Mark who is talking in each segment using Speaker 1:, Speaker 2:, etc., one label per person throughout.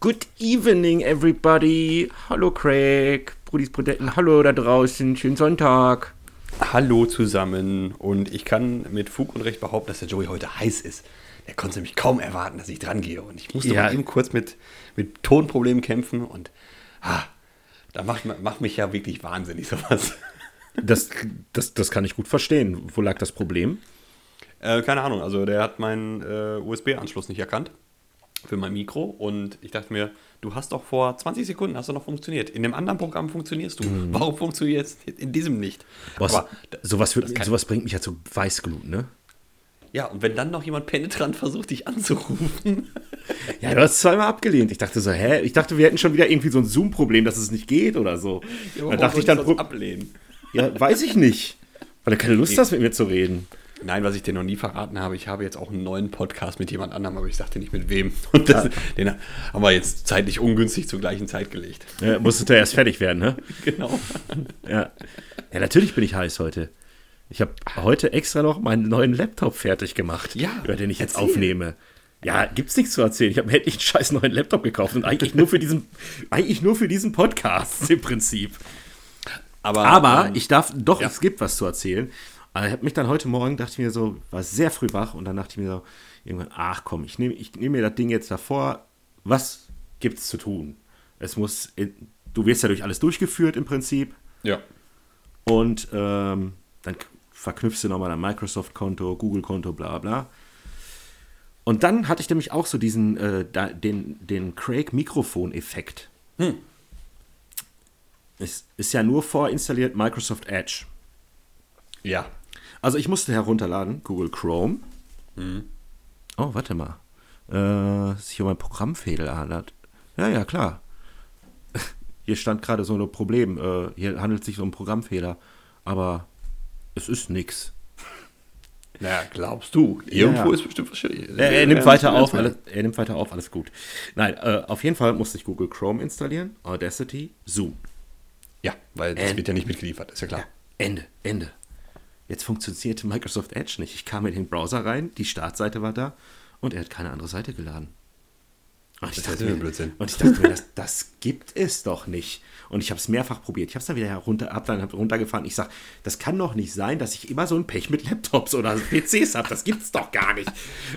Speaker 1: Good evening, everybody. Hallo, Craig. Brudis Brudetten, hallo da draußen. Schönen Sonntag.
Speaker 2: Hallo zusammen. Und ich kann mit Fug und Recht behaupten, dass der Joey heute heiß ist. Er konnte nämlich kaum erwarten, dass ich dran gehe. Und ich musste
Speaker 1: Ja.
Speaker 2: mal eben kurz mit, mit Tonproblemen kämpfen. Und ah, da macht, macht mich ja wirklich wahnsinnig sowas.
Speaker 1: Das, das, das kann ich gut verstehen. Wo lag das Problem?
Speaker 2: Äh, keine Ahnung, also der hat meinen äh, USB-Anschluss nicht erkannt für mein Mikro und ich dachte mir, du hast doch vor 20 Sekunden hast du noch funktioniert. In dem anderen Programm funktionierst du. Warum funktioniert es in diesem nicht?
Speaker 1: Boah,
Speaker 2: Aber,
Speaker 1: sowas,
Speaker 2: kann-
Speaker 1: sowas bringt mich ja zu Weißglut, ne?
Speaker 2: ja, und wenn dann noch jemand penetrant versucht, dich anzurufen.
Speaker 1: Ja, du hast zweimal abgelehnt. Ich dachte so, hä? Ich dachte, wir hätten schon wieder irgendwie so ein Zoom-Problem, dass es nicht geht oder so. dann dachte ich dann,
Speaker 2: ablehnen.
Speaker 1: ja, weiß ich nicht. Weil du keine Lust hast, mit mir zu reden.
Speaker 2: Nein, was ich dir noch nie verraten habe, ich habe jetzt auch einen neuen Podcast mit jemand anderem, aber ich sagte nicht mit wem. Und das, den haben wir jetzt zeitlich ungünstig zur gleichen Zeit gelegt.
Speaker 1: Ja, musstest du erst fertig werden, ne?
Speaker 2: Genau.
Speaker 1: Ja. ja, natürlich bin ich heiß heute. Ich habe heute extra noch meinen neuen Laptop fertig gemacht,
Speaker 2: Ja,
Speaker 1: über den ich jetzt
Speaker 2: erzähl.
Speaker 1: aufnehme. Ja, gibt's nichts zu erzählen. Ich habe mir endlich einen scheiß neuen Laptop gekauft und eigentlich nur für diesen, eigentlich nur für diesen Podcast im Prinzip.
Speaker 2: Aber,
Speaker 1: Aber
Speaker 2: ähm,
Speaker 1: ich darf, doch,
Speaker 2: ja.
Speaker 1: es gibt was zu erzählen. Aber ich habe mich dann heute Morgen, dachte ich mir so, war sehr früh wach und dann dachte ich mir so, irgendwann, ach komm, ich nehme ich nehm mir das Ding jetzt davor. Was gibt's zu tun? Es muss, du wirst ja durch alles durchgeführt im Prinzip.
Speaker 2: ja.
Speaker 1: Und ähm, dann verknüpfst du nochmal dein Microsoft-Konto, Google-Konto, bla bla. Und dann hatte ich nämlich auch so diesen, äh, den, den Craig-Mikrofon-Effekt. Es ist ja nur vorinstalliert Microsoft Edge.
Speaker 2: Ja.
Speaker 1: Also ich musste herunterladen, Google Chrome. Oh, warte mal. Äh, sich um ein Programmfehler handelt. Ja, ja, klar. Hier stand gerade so ein Problem. Äh, hier handelt es sich um einen Programmfehler. Aber es ist nix.
Speaker 2: Naja, glaubst du? Irgendwo
Speaker 1: Ja.
Speaker 2: ist bestimmt was.
Speaker 1: Er, er nimmt weiter auf, alles, er nimmt weiter auf, alles gut. Nein, äh, auf jeden Fall musste ich Google Chrome installieren, Audacity, Zoom.
Speaker 2: Ja, weil das
Speaker 1: Äh,
Speaker 2: wird ja nicht mitgeliefert, ist ja klar.
Speaker 1: Ende, Ende. Jetzt funktionierte Microsoft Edge nicht. Ich kam in den Browser rein, die Startseite war da und er hat keine andere Seite geladen. Und ich
Speaker 2: Das
Speaker 1: dachte mir,
Speaker 2: Blödsinn.
Speaker 1: und ich dachte mir das, das gibt es doch nicht. Und ich habe es mehrfach probiert. Ich habe es dann wieder herunter, hab dann runtergefahren. Ich sage, das kann doch nicht sein, dass ich immer so ein Pech mit Laptops oder PCs habe. Das gibt's doch gar nicht.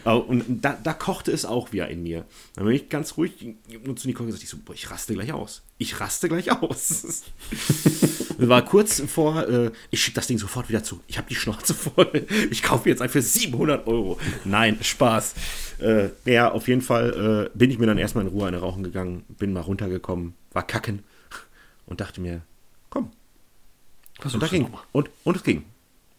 Speaker 1: Und da, da kochte es auch wieder in mir. Dann bin ich ganz ruhig und zu Nicole gesagt, ich so, boah, ich raste gleich aus. Ich raste gleich aus. war kurz vor, äh, ich schicke das Ding sofort wieder zu. Ich habe die Schnauze voll. Ich kaufe jetzt ein für 700 Euro. Nein, Spaß. Äh, ja, auf jeden Fall äh, bin ich mir dann erstmal in Ruhe eine rauchen gegangen, bin mal runtergekommen, war kacken und dachte mir, komm. Und, da ging. Und, und es ging.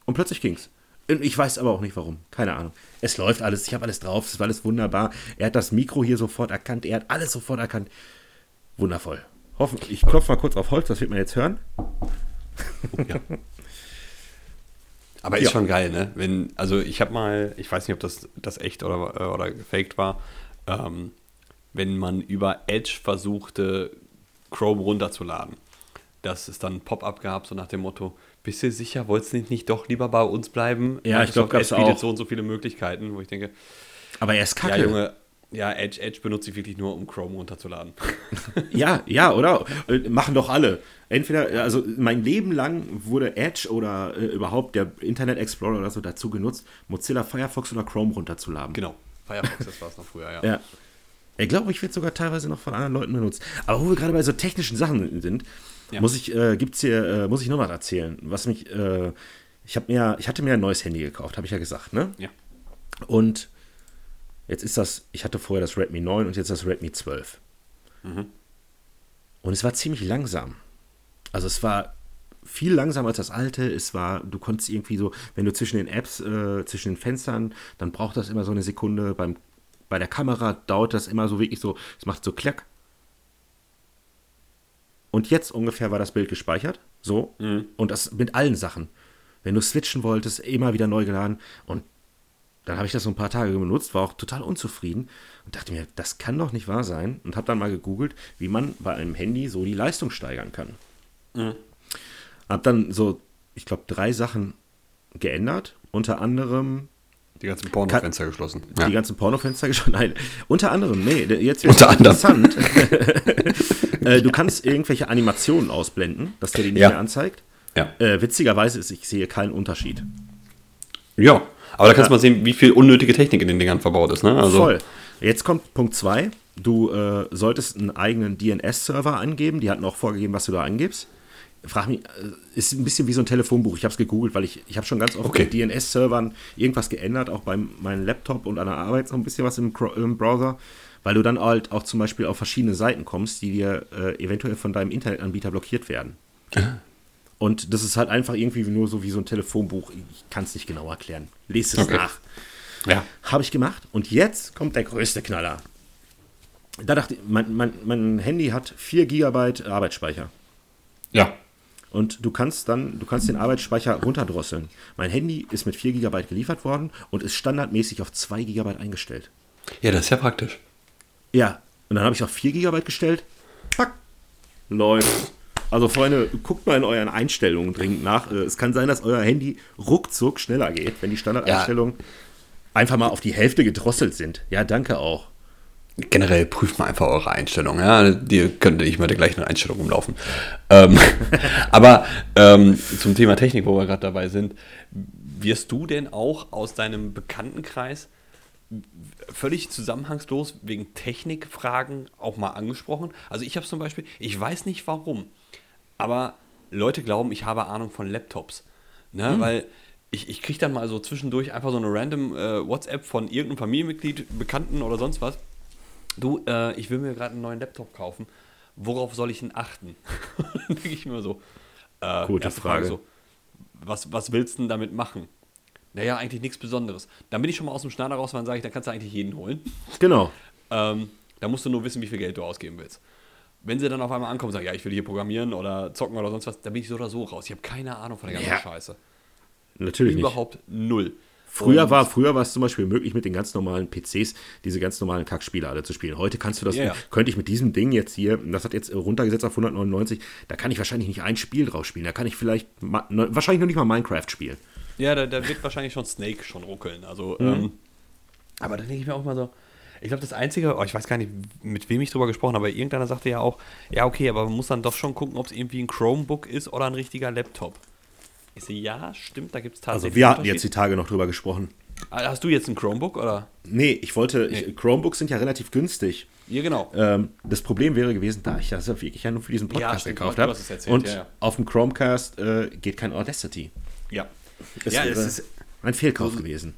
Speaker 1: Und plötzlich ging's. Und Ich weiß aber auch nicht warum. Keine Ahnung. Es läuft alles. Ich habe alles drauf. Es war alles wunderbar. Er hat das Mikro hier sofort erkannt. Er hat alles sofort erkannt. Wundervoll. Hoffen, ich klopfe mal kurz auf Holz. Das wird man jetzt hören.
Speaker 2: Ja. Aber ist
Speaker 1: Ja.
Speaker 2: schon geil, ne? Wenn, also ich habe mal, ich weiß nicht, ob das, das echt oder, äh, oder gefaked war, ähm, wenn man über Edge versuchte, Chrome runterzuladen, dass es dann ein Pop-up gab, so nach dem Motto, bist du sicher, wolltest du nicht, nicht doch lieber bei uns bleiben?
Speaker 1: Ja, ich
Speaker 2: Microsoft
Speaker 1: gab's
Speaker 2: Edge bietet
Speaker 1: auch.
Speaker 2: so und so viele Möglichkeiten, wo ich denke,
Speaker 1: Aber er ist kacke.
Speaker 2: ja Junge, ja, Edge, Edge benutze ich wirklich nur, um Chrome runterzuladen.
Speaker 1: Ja, ja, oder? Machen doch alle. Entweder, also mein Leben lang wurde Edge oder äh, überhaupt der Internet Explorer oder so dazu genutzt, Mozilla Firefox oder Chrome runterzuladen.
Speaker 2: genau, Firefox, das war es noch früher, ja.
Speaker 1: Ja. Ich glaube, ich werde sogar teilweise noch von anderen Leuten benutzt. Aber wo wir gerade bei so technischen Sachen sind,
Speaker 2: Ja.
Speaker 1: muss ich, äh, gibt's hier, äh, muss ich noch was erzählen. Was mich, äh, ich habe mir, ich hatte mir ein neues Handy gekauft, habe ich ja gesagt, ne?
Speaker 2: ja.
Speaker 1: Und jetzt ist das, ich hatte vorher das Redmi 9 und jetzt das Redmi 12. Und es war ziemlich langsam. Also es war viel langsamer als das alte. Es war, du konntest irgendwie so, wenn du zwischen den Apps, äh, zwischen den Fenstern, dann braucht das immer so eine Sekunde. Beim, bei der Kamera dauert das immer so wirklich so, es macht so klack. Und jetzt ungefähr war das Bild gespeichert. So. Und das mit allen Sachen. Wenn du switchen wolltest, immer wieder neu geladen. Und dann habe ich das so ein paar Tage benutzt, war auch total unzufrieden und dachte mir, das kann doch nicht wahr sein. Und habe dann mal gegoogelt, wie man bei einem Handy so die Leistung steigern kann. Habe dann so, ich glaube, drei Sachen geändert. Unter anderem
Speaker 2: Die ganzen Pornofenster geschlossen.
Speaker 1: Ja. Die ganzen Pornofenster geschlossen. Nein, unter anderem, nee, jetzt
Speaker 2: wird es
Speaker 1: interessant. Äh, du kannst irgendwelche Animationen ausblenden, dass der die nicht ja. mehr anzeigt.
Speaker 2: Ja.
Speaker 1: Äh, witzigerweise ist, ich sehe keinen Unterschied.
Speaker 2: Ja, aber da kannst du mal sehen, wie viel unnötige Technik in den Dingern verbaut ist. Ne?
Speaker 1: Also Voll. Jetzt kommt Punkt 2. Du äh, solltest einen eigenen DNS-Server angeben. Die hatten auch vorgegeben, was du da angibst. Frag mich, äh, ist ein bisschen wie so ein Telefonbuch. Ich habe es gegoogelt, weil ich, ich habe schon ganz oft okay. DNS-Servern irgendwas geändert, auch bei meinem Laptop und an der Arbeit so ein bisschen was im, im Browser, weil du dann halt auch zum Beispiel auf verschiedene Seiten kommst, die dir äh, eventuell von deinem Internetanbieter blockiert werden. Und das ist halt einfach irgendwie nur so wie so ein Telefonbuch. Ich kann es nicht genau erklären. Lest es okay. nach.
Speaker 2: Ja.
Speaker 1: Habe ich gemacht. Und jetzt kommt der größte Knaller. Da dachte ich, mein, mein, mein Handy hat 4 GB Arbeitsspeicher.
Speaker 2: Ja.
Speaker 1: Und du kannst dann, du kannst den Arbeitsspeicher runterdrosseln. Mein Handy ist mit 4 GB geliefert worden und ist standardmäßig auf 2 GB eingestellt.
Speaker 2: Ja, das ist ja praktisch.
Speaker 1: Ja, und dann habe ich auf 4 GB gestellt. Pack. Läuft. Also Freunde, guckt mal in euren Einstellungen dringend nach. Äh, es kann sein, dass euer Handy ruckzuck schneller geht, wenn die Standardeinstellungen ja. einfach mal auf die Hälfte gedrosselt sind. Ja, danke auch.
Speaker 2: Generell prüft mal einfach eure Einstellungen. Ja? Ihr könnt nicht mal der gleichen Einstellung umlaufen. Ähm, aber ähm, zum Thema Technik, wo wir gerade dabei sind, wirst du denn auch aus deinem Bekanntenkreis völlig zusammenhangslos wegen Technikfragen auch mal angesprochen? Also ich habe zum Beispiel, ich weiß nicht warum, aber Leute glauben, ich habe Ahnung von Laptops. Ne? Hm. Weil ich, ich kriege dann mal so zwischendurch einfach so eine random äh, WhatsApp von irgendeinem Familienmitglied, Bekannten oder sonst was. Du, äh, ich will mir gerade einen neuen Laptop kaufen. Worauf soll ich denn achten? dann denke ich mir so.
Speaker 1: Äh, Gute Frage. Frage so,
Speaker 2: was, was willst du denn damit machen? Naja, eigentlich nichts Besonderes. Dann bin ich schon mal aus dem Schneider raus, dann sage ich, dann kannst du eigentlich jeden holen.
Speaker 1: Genau.
Speaker 2: ähm, da musst du nur wissen, wie viel Geld du ausgeben willst wenn sie dann auf einmal ankommen und sagen, ja, ich will hier programmieren oder zocken oder sonst was, dann bin ich so oder so raus. Ich habe keine Ahnung von der ganzen ja. Scheiße.
Speaker 1: Natürlich
Speaker 2: Überhaupt
Speaker 1: nicht.
Speaker 2: null.
Speaker 1: Früher war, früher war es zum Beispiel möglich, mit den ganz normalen PCs diese ganz normalen Kackspiele alle zu spielen. Heute kannst du das, yeah. könnte ich mit diesem Ding jetzt hier, das hat jetzt runtergesetzt auf 199, da kann ich wahrscheinlich nicht ein Spiel draus spielen. Da kann ich vielleicht, wahrscheinlich noch nicht mal Minecraft spielen.
Speaker 2: Ja, da, da wird wahrscheinlich schon Snake schon ruckeln. Also, mhm. ähm, aber da denke ich mir auch mal so, ich glaube, das Einzige, oh, ich weiß gar nicht, mit wem ich drüber gesprochen habe, aber irgendeiner sagte ja auch, ja, okay, aber man muss dann doch schon gucken, ob es irgendwie ein Chromebook ist oder ein richtiger Laptop. Ich sehe, ja, stimmt, da gibt es
Speaker 1: tatsächlich. Also, wir hatten jetzt die Tage noch drüber gesprochen.
Speaker 2: Ah, hast du jetzt ein Chromebook oder?
Speaker 1: Nee, ich wollte, nee. Ich, Chromebooks sind ja relativ günstig.
Speaker 2: Ja, genau.
Speaker 1: Ähm, das Problem wäre gewesen, da ich das wirklich ja nur für diesen Podcast ja, gekauft habe. Und ja, ja. auf dem Chromecast äh, geht kein Audacity.
Speaker 2: Ja.
Speaker 1: Das ja, es ist ein Fehlkauf also, gewesen.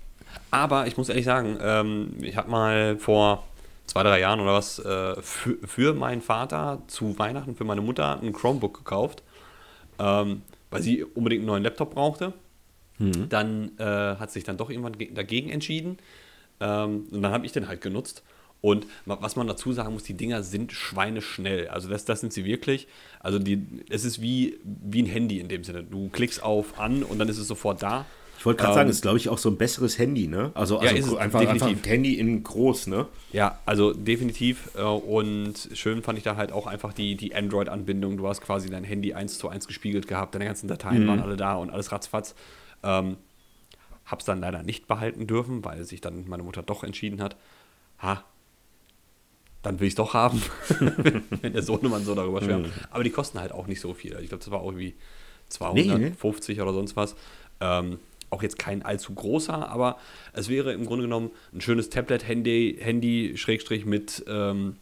Speaker 2: Aber ich muss ehrlich sagen, ähm, ich habe mal vor zwei, drei Jahren oder was äh, für, für, meinen Vater zu Weihnachten, für meine Mutter ein Chromebook gekauft, ähm, weil sie unbedingt einen neuen Laptop brauchte. Mhm. Dann äh, hat sich dann doch irgendwann dagegen entschieden. Ähm, und dann habe ich den halt genutzt. Und was man dazu sagen muss, die Dinger sind schweineschnell. Also das, das sind sie wirklich. Also die, es ist wie, wie ein Handy in dem Sinne. Du klickst auf an und dann ist es sofort da.
Speaker 1: Ich wollte gerade ähm, sagen, ist glaube ich auch so ein besseres Handy, ne? Also, also ja, einfach, einfach ein Handy in groß, ne?
Speaker 2: Ja, also definitiv. Äh, und schön fand ich da halt auch einfach die, die Android-Anbindung. Du hast quasi dein Handy eins zu eins gespiegelt gehabt, deine ganzen Dateien mhm. waren alle da und alles ratzfatz. Ähm, hab's dann leider nicht behalten dürfen, weil sich dann meine Mutter doch entschieden hat, ha, dann will ich es doch haben, wenn der Sohnemann so darüber schwärmt. Mhm. Aber die kosten halt auch nicht so viel. Ich glaube, das war auch irgendwie 250 nee, oder sonst was. Ähm, auch jetzt kein allzu großer, aber es wäre im Grunde genommen ein schönes Tablet-Handy, Handy, Schrägstrich mit, ähm,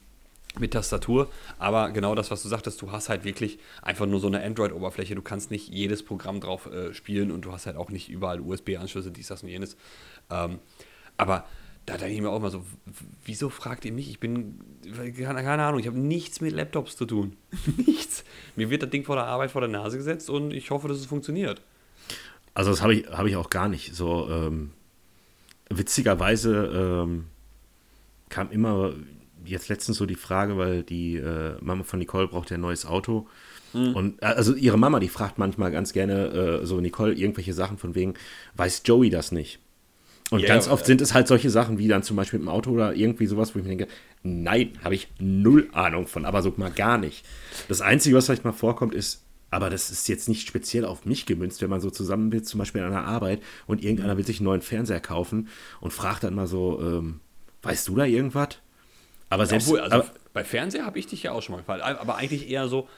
Speaker 2: mit Tastatur. Aber genau das, was du sagtest, du hast halt wirklich einfach nur so eine Android-Oberfläche. Du kannst nicht jedes Programm drauf äh, spielen und du hast halt auch nicht überall USB-Anschlüsse, dies, das und jenes. Ähm, aber da denke ich mir auch immer so, wieso fragt ihr mich? Ich bin, keine, keine Ahnung, ich habe nichts mit Laptops zu tun. nichts. Mir wird das Ding vor der Arbeit vor der Nase gesetzt und ich hoffe, dass es funktioniert.
Speaker 1: Also das habe ich, hab ich auch gar nicht. So ähm, witzigerweise ähm, kam immer jetzt letztens so die Frage, weil die äh, Mama von Nicole braucht ja ein neues Auto. Mhm. Und äh, also ihre Mama, die fragt manchmal ganz gerne äh, so Nicole irgendwelche Sachen von wegen, weiß Joey das nicht? Und yeah, ganz oft sind es halt solche Sachen wie dann zum Beispiel mit dem Auto oder irgendwie sowas, wo ich mir denke, nein, habe ich null Ahnung von, aber so mal gar nicht. Das Einzige, was vielleicht mal vorkommt, ist Aber das ist jetzt nicht speziell auf mich gemünzt, wenn man so zusammen will, zum Beispiel an der Arbeit und irgendeiner will sich einen neuen Fernseher kaufen und fragt dann mal so, ähm, weißt du da irgendwas?
Speaker 2: Aber selbst. Obwohl, also aber, bei Fernseher habe ich dich ja auch schon mal gefallen. Aber eigentlich eher so,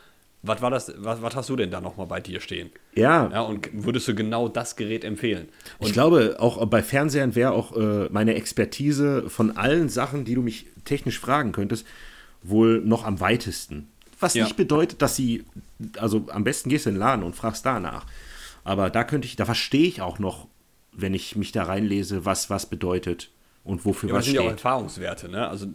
Speaker 2: was war das, was, was hast du denn da nochmal bei dir stehen?
Speaker 1: Ja.
Speaker 2: ja. Und würdest du genau das Gerät empfehlen?
Speaker 1: Und ich glaube, auch bei Fernsehern wäre auch äh, meine Expertise von allen Sachen, die du mich technisch fragen könntest, wohl noch am weitesten. Was ja. nicht bedeutet, dass sie, also am besten gehst du in den Laden und fragst danach. Aber da könnte ich, da verstehe ich auch noch, wenn ich mich da reinlese, was was bedeutet und wofür ja, was steht. Das sind ja auch
Speaker 2: Erfahrungswerte, ne? Also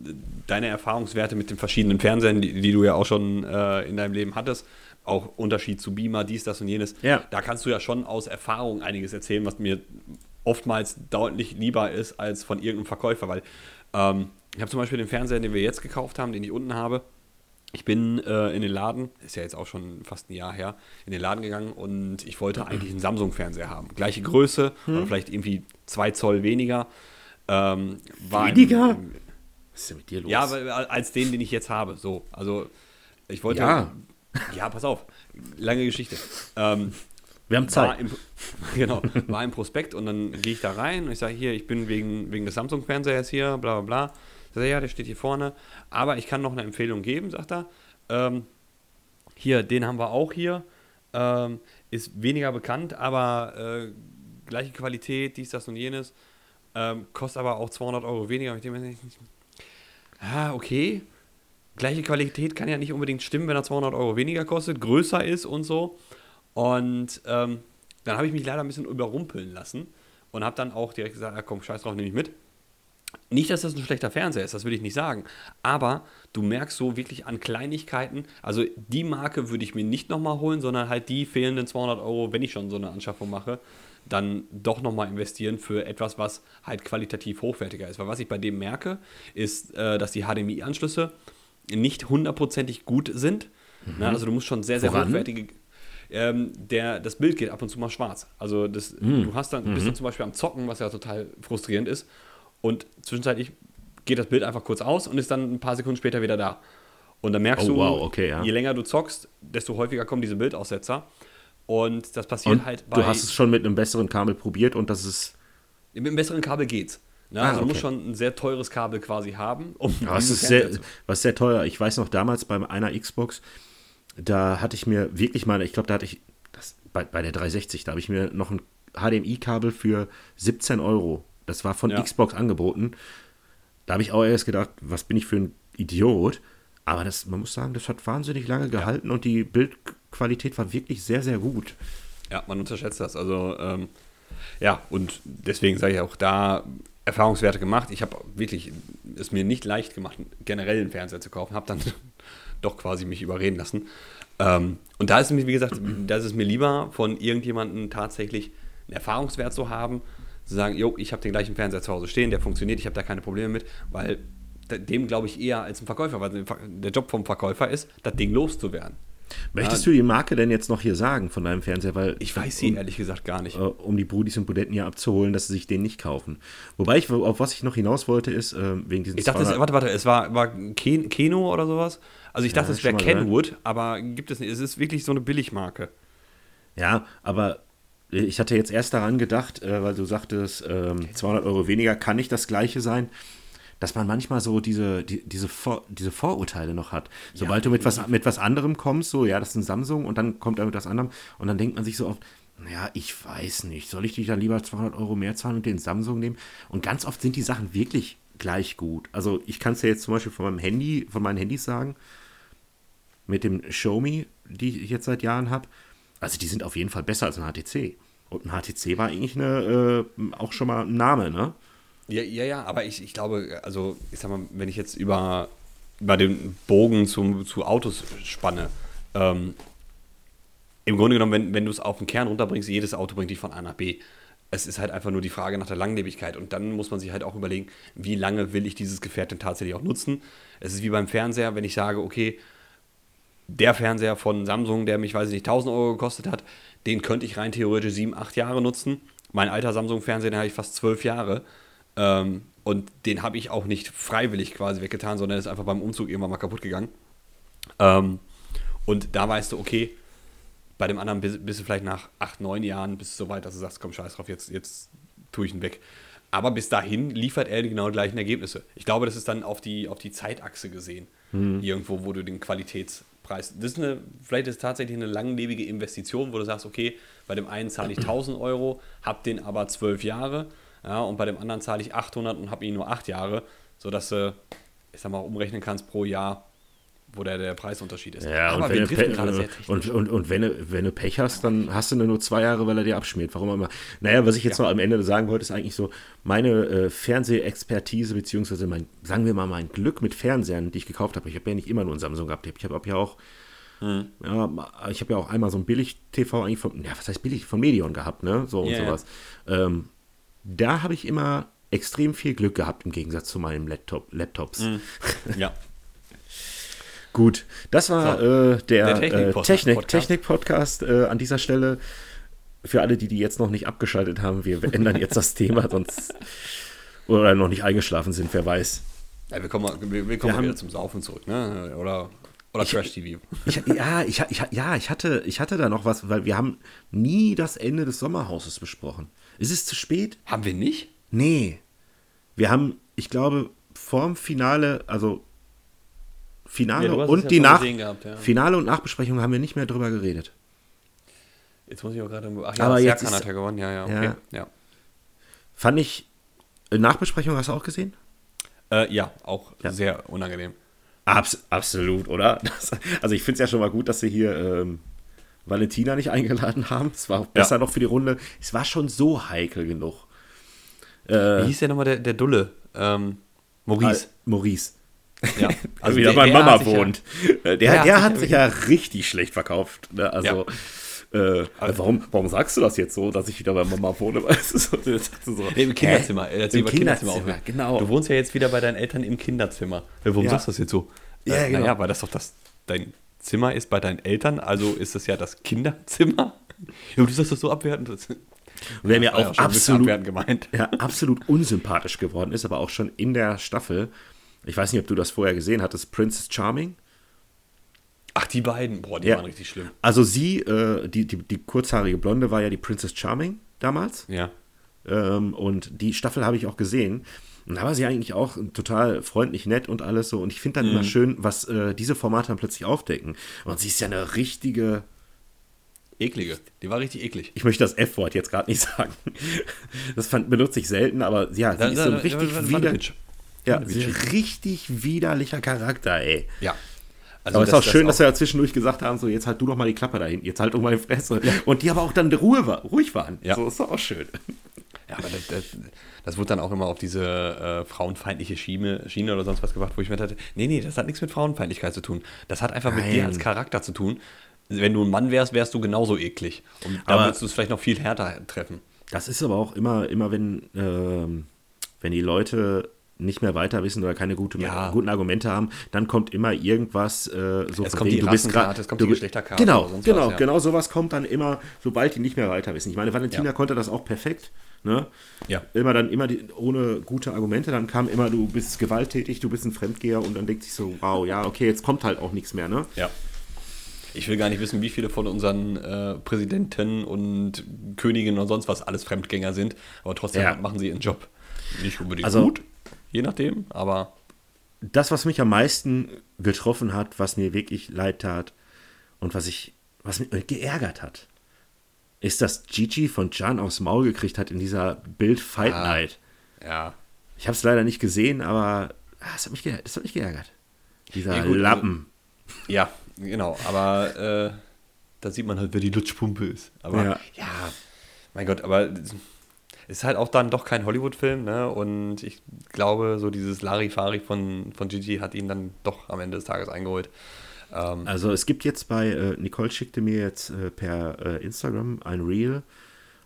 Speaker 2: deine Erfahrungswerte mit den verschiedenen Fernsehern, die, die du ja auch schon äh, in deinem Leben hattest, auch Unterschied zu Beamer, dies, das und jenes.
Speaker 1: Ja.
Speaker 2: Da kannst du ja schon aus Erfahrung einiges erzählen, was mir oftmals deutlich lieber ist als von irgendeinem Verkäufer, weil ähm, ich habe zum Beispiel den Fernseher, den wir jetzt gekauft haben, den ich unten habe. Ich bin äh, in den Laden, ist ja jetzt auch schon fast ein Jahr her, in den Laden gegangen und ich wollte eigentlich einen Samsung-Fernseher haben. Gleiche Größe hm. oder vielleicht irgendwie zwei Zoll weniger. Ähm,
Speaker 1: Weniger? Im,
Speaker 2: Was ist denn mit dir los? Ja, als den, den ich jetzt habe. So, also ich wollte.
Speaker 1: Ja,
Speaker 2: ja pass auf. Lange Geschichte. Ähm,
Speaker 1: wir haben Zeit.
Speaker 2: War im, genau, war im Prospekt und dann gehe ich da rein und ich sage, hier, ich bin wegen, wegen des Samsung-Fernsehers hier, bla bla bla. Ich sage, ja, der steht hier vorne. Aber ich kann noch eine Empfehlung geben, sagt er. Ähm, hier, den haben wir auch hier. Ähm, ist weniger bekannt, aber äh, gleiche Qualität, dies, das und jenes. Ähm, kostet aber auch 200 Euro weniger. Denke mir, ah, okay. Gleiche Qualität kann ja nicht unbedingt stimmen, wenn er 200 Euro weniger kostet, größer ist und so. Und ähm, dann habe ich mich leider ein bisschen überrumpeln lassen und habe dann auch direkt gesagt, ja, komm, scheiß drauf, nehme ich mit. Nicht, dass das ein schlechter Fernseher ist, das will ich nicht sagen. Aber du merkst so wirklich an Kleinigkeiten, also die Marke würde ich mir nicht nochmal holen, sondern halt die fehlenden 200 Euro, wenn ich schon so eine Anschaffung mache, dann doch nochmal investieren für etwas, was halt qualitativ hochwertiger ist. Weil was ich bei dem merke, ist, äh, dass die HDMI-Anschlüsse nicht hundertprozentig gut sind. Mhm. Ne? Also du musst schon sehr, sehr Woran? hochwertige. Ähm, der, das Bild geht ab und zu mal schwarz. Also das, mhm. du hast dann, bist mhm. dann zum Beispiel am Zocken, was ja total frustrierend ist. Und zwischenzeitlich geht das Bild einfach kurz aus und ist dann ein paar Sekunden später wieder da. Und dann merkst
Speaker 1: oh,
Speaker 2: du,
Speaker 1: wow, okay, ja.
Speaker 2: je länger du zockst, desto häufiger kommen diese Bildaussetzer. Und das passiert
Speaker 1: und
Speaker 2: halt
Speaker 1: bei. Du hast es schon mit einem besseren Kabel probiert und das ist.
Speaker 2: Mit einem besseren Kabel geht's. Ne? Ah, also du musst schon ein sehr teures Kabel quasi haben,
Speaker 1: um. Ja, was, ist sehr, was sehr teuer. Ich weiß noch damals bei einer Xbox, da hatte ich mir wirklich mal, ich glaube, da hatte ich, das, bei, bei der 360, da habe ich mir noch ein HDMI-Kabel für 17 Euro. Das war von ja. Xbox angeboten. Da habe ich auch erst gedacht, was bin ich für ein Idiot. Aber das, man muss sagen, das hat wahnsinnig lange gehalten ja. und die Bildqualität war wirklich sehr, sehr gut.
Speaker 2: Ja, man unterschätzt das. Also, ähm, ja, und deswegen sage ich auch da Erfahrungswerte gemacht. Ich habe wirklich es mir nicht leicht gemacht, generell einen Fernseher zu kaufen. Habe dann doch quasi mich überreden lassen. Ähm, und da ist es mir, wie gesagt, da ist es mir lieber, von irgendjemandem tatsächlich einen Erfahrungswert zu haben, zu sagen, jo, ich habe den gleichen Fernseher zu Hause stehen, der funktioniert, ich habe da keine Probleme mit, weil dem glaube ich eher als ein Verkäufer, weil der Job vom Verkäufer ist, das Ding loszuwerden.
Speaker 1: Möchtest ja, du die Marke denn jetzt noch hier sagen von deinem Fernseher? Weil
Speaker 2: ich weiß sie um, ehrlich gesagt gar nicht. Äh,
Speaker 1: um die Brudis und Budetten hier abzuholen, dass sie sich den nicht kaufen. Wobei ich, auf was ich noch hinaus wollte, ist äh, wegen diesen.
Speaker 2: Ich dachte, es, warte, warte, es war, war Ken, Keno oder sowas. Also ich dachte, ja, es wäre Kenwood, aber gibt es nicht. Es ist wirklich so eine Billigmarke.
Speaker 1: Ja, aber ich hatte jetzt erst daran gedacht, äh, weil du sagtest, äh, 200 Euro weniger kann nicht das gleiche sein dass man manchmal so diese, die, diese, Vor, diese Vorurteile noch hat. Sobald ja, du mit was, mit was anderem kommst, so, ja, das ist ein Samsung und dann kommt er mit was anderem und dann denkt man sich so oft, ja, ich weiß nicht, soll ich dich dann lieber 200 Euro mehr zahlen und den Samsung nehmen? Und ganz oft sind die Sachen wirklich gleich gut. Also ich kann es ja jetzt zum Beispiel von meinem Handy, von meinen Handys sagen, mit dem Xiaomi, die ich jetzt seit Jahren habe, also die sind auf jeden Fall besser als ein HTC. Und ein HTC war eigentlich eine, äh, auch schon mal ein Name, ne?
Speaker 2: Ja, ja, ja, aber ich, ich glaube, also ich sag mal, wenn ich jetzt über, über den Bogen zum, zu Autos spanne, ähm, im Grunde genommen, wenn, wenn du es auf den Kern runterbringst, jedes Auto bringt dich von A nach B. Es ist halt einfach nur die Frage nach der Langlebigkeit. Und dann muss man sich halt auch überlegen, wie lange will ich dieses Gefährt denn tatsächlich auch nutzen. Es ist wie beim Fernseher, wenn ich sage, okay, der Fernseher von Samsung, der mich, weiß ich nicht, 1000 Euro gekostet hat, den könnte ich rein theoretisch sieben, acht Jahre nutzen. Mein alter Samsung-Fernseher, den habe ich fast zwölf Jahre. Ähm, und den habe ich auch nicht freiwillig quasi weggetan, sondern ist einfach beim Umzug irgendwann mal kaputt gegangen. Ähm, und da weißt du, okay, Bei dem anderen bist, bist du vielleicht nach acht, neun Jahren bist du so weit, dass du sagst, komm, scheiß drauf, jetzt, jetzt tue ich ihn weg. Aber bis dahin liefert er die genau gleichen Ergebnisse. Ich glaube, das ist dann auf die, auf die Zeitachse gesehen.
Speaker 1: Hm.
Speaker 2: Irgendwo, wo du den Qualitätspreis. Das ist eine, vielleicht ist es tatsächlich eine langlebige Investition, wo du sagst, okay, bei dem einen zahle ich 1000 Euro, hab den aber zwölf Jahre. Ja, und bei dem anderen zahle ich 800 und habe ihn nur acht Jahre, sodass du, ich sag mal, umrechnen kannst pro Jahr, wo der, der Preisunterschied ist.
Speaker 1: Ja,
Speaker 2: aber
Speaker 1: und
Speaker 2: wir
Speaker 1: wenn, du und, und, und wenn, du, wenn du Pech hast, dann hast du nur zwei Jahre, weil er dir abschmiert. Warum immer? Naja, was ich jetzt
Speaker 2: Ja.
Speaker 1: noch am Ende sagen wollte, ist eigentlich so, meine äh, Fernsehexpertise, beziehungsweise mein, sagen wir mal, mein Glück mit Fernsehern, die ich gekauft habe. Ich habe ja nicht immer nur einen Samsung gehabt. Ich habe hab ja auch,
Speaker 2: Hm.
Speaker 1: ja, ich habe ja auch einmal so ein Billig-TV eigentlich von, ja, was heißt billig? Von Medion gehabt, ne? So und
Speaker 2: Ja, ja.
Speaker 1: sowas. Ähm, da habe ich immer extrem viel Glück gehabt im Gegensatz zu meinen Laptop, Laptops.
Speaker 2: ja.
Speaker 1: Gut, das war äh, der,
Speaker 2: Der
Speaker 1: äh,
Speaker 2: Technik-Podcast.
Speaker 1: Technik, Technik-Podcast äh, an dieser Stelle. Für alle, die die jetzt noch nicht abgeschaltet haben, wir ändern jetzt das Thema, sonst oder noch nicht eingeschlafen sind, wer weiß.
Speaker 2: ja wir kommen, mal- wir, wir kommen
Speaker 1: Wir
Speaker 2: wieder
Speaker 1: haben-
Speaker 2: zum Saufen zurück, ne? Oder, oder Trash-TV.
Speaker 1: Ja, ich, ich, ja ich, hatte, ich hatte da noch was, weil wir haben nie das Ende des Sommerhauses besprochen. Ist es zu spät?
Speaker 2: Haben wir nicht?
Speaker 1: Nee. Wir haben, ich glaube, vorm Finale, also Finale
Speaker 2: Ja,
Speaker 1: und die Nach
Speaker 2: gehabt, ja.
Speaker 1: Finale und Nachbesprechung haben wir nicht mehr drüber geredet.
Speaker 2: Jetzt muss ich auch gerade. Ach ja,
Speaker 1: Aber jetzt
Speaker 2: Serkan
Speaker 1: ist-
Speaker 2: hat ja gewonnen, ja, ja, okay.
Speaker 1: Ja. Fand ich, äh, Nachbesprechung hast du auch gesehen?
Speaker 2: äh, ja auch sehr unangenehm.
Speaker 1: Abs absolut, oder? Das, also ich finde es ja schon mal gut, dass sie hier ähm, Valentina nicht eingeladen haben. Es war besser noch für die Runde. Es war schon so heikel genug.
Speaker 2: Wie hieß der nochmal der, der Dulle? Ähm, Maurice.
Speaker 1: Äh, Maurice.
Speaker 2: Ja.
Speaker 1: Also wieder
Speaker 2: der-
Speaker 1: bei Mama
Speaker 2: ja-
Speaker 1: wohnt. Äh, der
Speaker 2: der
Speaker 1: der,
Speaker 2: hat sich
Speaker 1: ja richtig schlecht verkauft. Ne? Also, äh, warum, warum sagst du das jetzt so, dass ich wieder bei Mama wohne? Weißt du, so, das so.
Speaker 2: Im Kinderzimmer. Er sich
Speaker 1: Im Kinderzimmer,
Speaker 2: aufgeregt.
Speaker 1: genau.
Speaker 2: Du wohnst ja jetzt wieder bei deinen Eltern im Kinderzimmer. Ja, warum
Speaker 1: Ja.
Speaker 2: sagst du das jetzt so?
Speaker 1: Ja,
Speaker 2: äh,
Speaker 1: genau.
Speaker 2: Naja, weil das doch das, dein Zimmer ist bei deinen Eltern, also ist es ja das Kinderzimmer. Ja, du sagst das so abwertend. Das
Speaker 1: Und wer mir
Speaker 2: ja
Speaker 1: auch
Speaker 2: bisschen
Speaker 1: absolut,
Speaker 2: gemeint.
Speaker 1: ja, absolut unsympathisch geworden ist, aber auch schon in der Staffel. Ich weiß nicht, ob du das vorher gesehen hattest. Princess Charming.
Speaker 2: Ach, die beiden, boah, die
Speaker 1: Ja.
Speaker 2: waren richtig schlimm.
Speaker 1: Also sie, äh, die, die, die kurzhaarige Blonde war ja die Princess Charming damals.
Speaker 2: Ja.
Speaker 1: Ähm, und die Staffel habe ich auch gesehen. Und da war sie eigentlich auch total freundlich, nett und alles so. Und ich finde dann immer schön, was äh, diese Formate dann plötzlich aufdecken. Und sie ist ja eine richtige,
Speaker 2: Eklige. Die war richtig eklig.
Speaker 1: ich möchte das F-Wort jetzt gerade nicht sagen. Das fand, benutze ich selten, aber ja, sie
Speaker 2: Da-
Speaker 1: ist
Speaker 2: da-
Speaker 1: so ein richtig
Speaker 2: Wandemitsch.
Speaker 1: Ja, richtig widerlicher Charakter, ey.
Speaker 2: Ja. Also
Speaker 1: aber es ist auch schön,
Speaker 2: auch-
Speaker 1: dass wir ja zwischendurch gesagt haben, so jetzt halt du doch mal die Klappe dahin, jetzt halt mal die Fresse. Und die aber auch dann Ruhe war, ruhig waren.
Speaker 2: Ja.
Speaker 1: So ist doch auch schön.
Speaker 2: Ja, aber das, das, das wurde dann auch immer auf diese äh, frauenfeindliche Schiene, Schiene oder sonst was gebracht, wo ich mir dachte, nee, nee, das hat nichts mit Frauenfeindlichkeit zu tun. Das hat einfach mit dir
Speaker 1: Nein.
Speaker 2: als Charakter zu tun. Wenn du ein Mann wärst, wärst du genauso eklig. Und da würdest du es vielleicht noch viel härter treffen.
Speaker 1: Das ist aber auch immer, immer wenn, ähm, wenn die Leute nicht mehr weiter wissen oder keine gute,
Speaker 2: Ja.
Speaker 1: guten Argumente haben, dann kommt immer irgendwas äh, so
Speaker 2: Es
Speaker 1: von
Speaker 2: kommt
Speaker 1: wegen,
Speaker 2: die
Speaker 1: du bist grad-
Speaker 2: es kommt
Speaker 1: du
Speaker 2: die Geschlechterkarte
Speaker 1: Genau, genau,
Speaker 2: was, ja.
Speaker 1: genau sowas kommt dann immer, sobald die nicht mehr weiter wissen. Ich meine, Valentina
Speaker 2: Ja.
Speaker 1: konnte das auch perfekt. Ne?
Speaker 2: Ja.
Speaker 1: Immer dann immer die, ohne gute Argumente, dann kam immer, du bist gewalttätig, du bist ein Fremdgeher und dann denkt sich so, wow, ja, okay, jetzt kommt halt auch nichts mehr, ne?
Speaker 2: Ja. Ich will gar nicht wissen, wie viele von unseren äh, Präsidenten und Königinnen und sonst was alles Fremdgänger sind, aber trotzdem
Speaker 1: Ja.
Speaker 2: machen sie ihren Job. Nicht unbedingt
Speaker 1: Also-
Speaker 2: gut, je nachdem, aber
Speaker 1: das, was mich am meisten getroffen hat, was mir wirklich leid tat und was ich, was mich geärgert hat, ist, dass Gigi von Can aufs Maul gekriegt hat in dieser Bild Fight
Speaker 2: Ah.
Speaker 1: Night.
Speaker 2: ja.
Speaker 1: Ich habe es leider nicht gesehen, aber ah, das hat mich, ge- das hat mich geärgert. Dieser
Speaker 2: Ja, gut, also-
Speaker 1: Lappen.
Speaker 2: Ja, genau. Aber äh, da sieht man halt, wer die Lutschpumpe ist. Aber
Speaker 1: Ja.
Speaker 2: ja, mein Gott, aber es ist halt auch dann doch kein Hollywood-Film, ne? Und ich glaube, so dieses Larifari von, von Gigi hat ihn dann doch am Ende des Tages eingeholt. Ähm,
Speaker 1: Also es gibt jetzt bei, äh, Nicole schickte mir jetzt äh, per äh, Instagram ein Reel,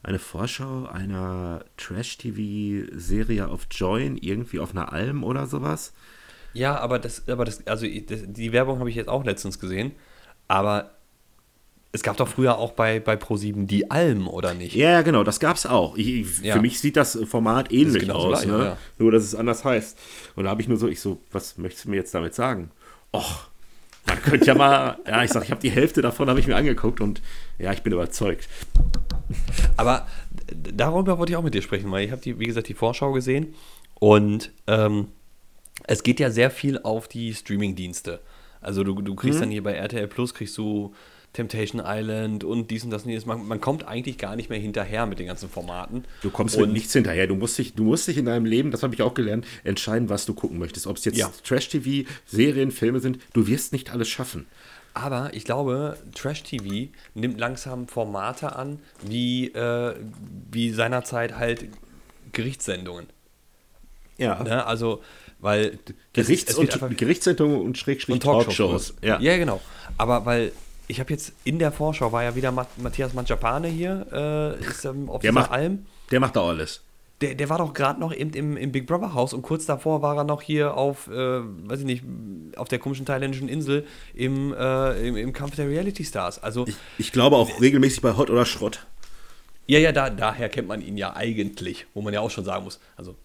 Speaker 1: eine Vorschau einer Trash-TV-Serie auf Join, irgendwie auf einer Alm oder sowas.
Speaker 2: ja, aber das, aber das, also das, die Werbung habe ich jetzt auch letztens gesehen. Aber es gab doch früher auch bei, bei Pro7 die Alm, oder nicht?
Speaker 1: Ja, genau, das gab's auch. Ich, ich,
Speaker 2: Ja.
Speaker 1: Für mich sieht das Format ähnlich
Speaker 2: genauso
Speaker 1: aus,
Speaker 2: gleich,
Speaker 1: ne?
Speaker 2: ja.
Speaker 1: nur dass es anders heißt. Und da habe ich nur so, ich so, was möchtest du mir jetzt damit sagen? Och, Man könnte ja mal, ja, ich sag, ich habe die Hälfte davon habe ich mir angeguckt und ja, ich bin überzeugt.
Speaker 2: Aber darüber wollte ich auch mit dir sprechen, weil ich habe die, wie gesagt, die Vorschau gesehen und ähm, es geht ja sehr viel auf die Streaming-Dienste. Also du, du kriegst mhm. dann hier bei RTL Plus kriegst du Temptation Island und dies und das und jenes. Man, man, kommt eigentlich gar nicht mehr hinterher mit den ganzen Formaten.
Speaker 1: Du kommst und mit nichts hinterher. Du musst, dich, du musst dich in deinem Leben, das habe ich auch gelernt, entscheiden, was du gucken möchtest. Ob es jetzt ja. Trash-TV, Serien, Filme sind. Du wirst nicht alles schaffen.
Speaker 2: Aber ich glaube, Trash-TV nimmt langsam Formate an, wie, äh, wie seinerzeit halt Gerichtssendungen.
Speaker 1: Ja.
Speaker 2: Ne? Also, weil.
Speaker 1: Gerichts- und, Gerichtssendungen und Schrägstrich Talkshows. Talkshows.
Speaker 2: Ja. ja, genau. Aber weil ich habe jetzt in der Vorschau war ja wieder Matthias Mangiapane hier, äh, ist ähm, auf
Speaker 1: der macht, Alm. Der macht da alles.
Speaker 2: Der, der war doch gerade noch im, im, im, Big Brother Haus und kurz davor war er noch hier auf, äh, weiß ich nicht, auf der komischen thailändischen Insel im, äh, im, im, Kampf der Reality Stars. Also,
Speaker 1: ich, ich glaube auch regelmäßig bei Hot oder Schrott.
Speaker 2: Ja, ja, da, daher kennt man ihn ja eigentlich, wo man ja auch schon sagen muss, also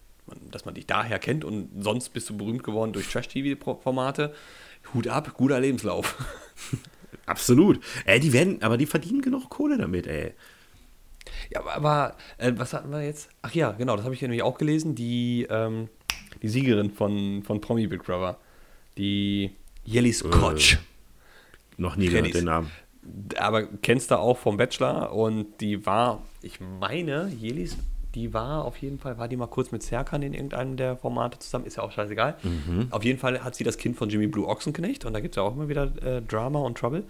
Speaker 2: dass man dich daher kennt und sonst bist du berühmt geworden durch Trash-TV-Formate. Hut ab, guter Lebenslauf.
Speaker 1: Absolut. Ey, die werden, aber die verdienen genug Kohle damit, ey.
Speaker 2: Ja, aber, äh, was hatten wir jetzt? Ach ja, genau, das habe ich ja nämlich auch gelesen. Die, ähm, die Siegerin von, von Promi Big Brother, die Jelly Scotch. Äh,
Speaker 1: noch nie gehört den Namen.
Speaker 2: Aber kennst du auch vom Bachelor und die war, ich meine, Jelis die war auf jeden Fall, war die mal kurz mit Serkan in irgendeinem der Formate zusammen, ist ja auch scheißegal. Mhm. Auf jeden Fall hat sie das Kind von Jimmy Blue Ochsenknecht und da gibt es ja auch immer wieder äh, Drama und Trouble.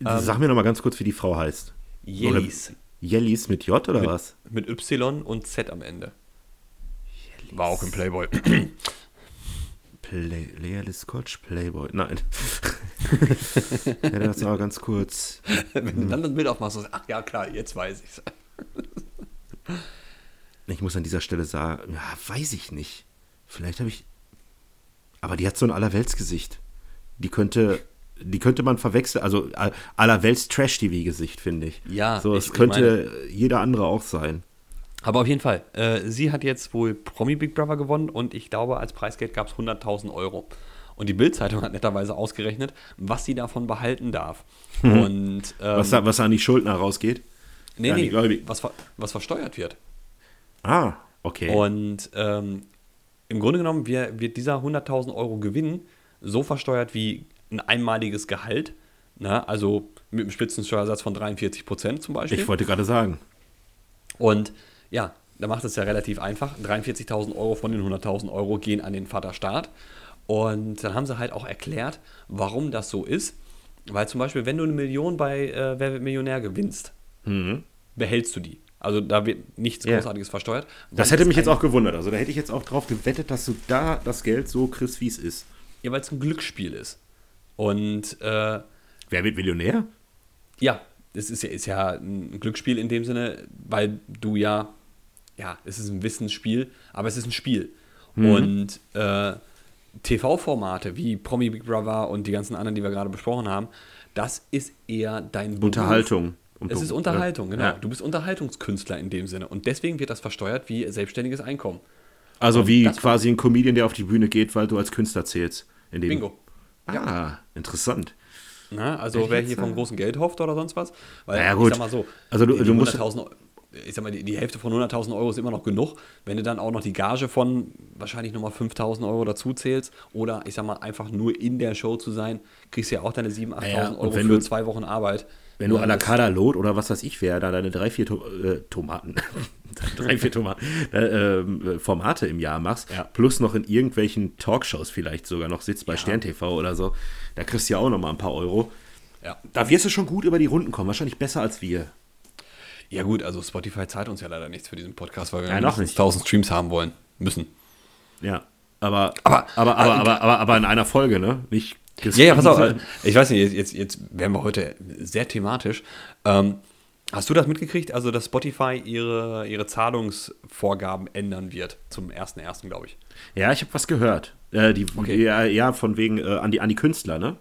Speaker 1: Ähm, Sag mir noch mal ganz kurz, wie die Frau heißt.
Speaker 2: Jellis.
Speaker 1: Jellis mit J oder
Speaker 2: mit,
Speaker 1: was?
Speaker 2: Mit Y und Z am Ende. Jellis. War auch im Playboy.
Speaker 1: Play, Lea Scotch Playboy. Nein. ja, das war ganz kurz.
Speaker 2: Wenn du dann das Bild aufmachst sagst, ach ja, klar, jetzt weiß ich's.
Speaker 1: Ich muss an dieser Stelle sagen, ja, weiß ich nicht. Vielleicht habe ich. Aber die hat so ein Allerweltsgesicht. Die könnte, die könnte man verwechseln. Also Allerwelts Trash-TV-Gesicht, finde ich.
Speaker 2: Ja.
Speaker 1: So, es könnte meine, jeder andere auch sein.
Speaker 2: Aber auf jeden Fall. Äh, sie hat jetzt wohl Promi Big Brother gewonnen und ich glaube, als Preisgeld gab es 100.000 Euro. Und die Bild-Zeitung hat netterweise ausgerechnet, was sie davon behalten darf.
Speaker 1: Hm. Und, ähm, was, was an die Schuldner rausgeht?
Speaker 2: Nee, nee, was, was versteuert wird.
Speaker 1: Ah, okay.
Speaker 2: Und ähm, im Grunde genommen wird, wird dieser 100.000 Euro Gewinn so versteuert wie ein einmaliges Gehalt. Na, ne? also mit einem Spitzensteuersatz von 43 Prozent zum Beispiel.
Speaker 1: Ich wollte gerade sagen.
Speaker 2: Und ja, da macht es ja relativ einfach. 43.000 Euro von den 100.000 Euro gehen an den Vaterstaat. Und dann haben sie halt auch erklärt, warum das so ist. Weil zum Beispiel, wenn du eine Million bei äh, Wer wird Millionär gewinnst, mhm. behältst du die. Also da wird nichts yeah. Großartiges versteuert.
Speaker 1: Das hätte mich jetzt auch gewundert. Also da hätte ich jetzt auch drauf gewettet, dass du da das Geld so kriegst, wie es ist.
Speaker 2: Ja, weil es ein Glücksspiel ist. Und äh,
Speaker 1: wer wird Millionär?
Speaker 2: Ja, es ist ja, ist ja ein Glücksspiel in dem Sinne, weil du ja, ja, es ist ein Wissensspiel, aber es ist ein Spiel. Mhm. Und äh, TV-Formate wie Promi Big Brother und die ganzen anderen, die wir gerade besprochen haben, das ist eher dein
Speaker 1: Beruf. Unterhaltung.
Speaker 2: Es ist Unterhaltung, genau. Ja. Du bist Unterhaltungskünstler in dem Sinne. Und deswegen wird das versteuert wie selbstständiges Einkommen.
Speaker 1: Also und wie quasi ein Comedian, der auf die Bühne geht, weil du als Künstler zählst.
Speaker 2: Bingo.
Speaker 1: Ah, ja. interessant.
Speaker 2: Na, also wer hier vom großen Geld hofft oder sonst was.
Speaker 1: Weil, ja, gut. ich
Speaker 2: sag mal so,
Speaker 1: also du, du musst
Speaker 2: ich sag mal, die, die Hälfte von 100.000 Euro ist immer noch genug. Wenn du dann auch noch die Gage von wahrscheinlich nochmal 5.000 Euro dazu zählst oder ich sag mal, einfach nur in der Show zu sein, kriegst du ja auch deine 7.000, 8.000 ja, Euro für du, zwei Wochen Arbeit.
Speaker 1: Wenn du à la Kader Lot oder was weiß ich wer, da deine drei, vier to äh, Tomaten, drei, vier Tomaten, äh, äh, Formate im Jahr machst, ja. plus noch in irgendwelchen Talkshows vielleicht sogar noch sitzt bei ja. Stern TV oder so, da kriegst du ja auch noch mal ein paar Euro. Ja. Da wirst du schon gut über die Runden kommen, wahrscheinlich besser als wir.
Speaker 2: Ja gut, also Spotify zahlt uns ja leider nichts für diesen Podcast, weil wir
Speaker 1: ja, noch nicht
Speaker 2: 1000 Streams haben wollen. Müssen.
Speaker 1: Ja, aber, aber, aber, aber, aber, aber, aber in einer Folge, ne? Nicht
Speaker 2: ja, ja, pass auf. Ich weiß nicht, jetzt, jetzt werden wir heute sehr thematisch. Ähm, hast du das mitgekriegt? Also, dass Spotify ihre, ihre Zahlungsvorgaben ändern wird zum 1.1., glaube ich.
Speaker 1: Ja, ich habe was gehört. Äh, die, okay. ja, ja, von wegen äh, an, die, an die Künstler, ne?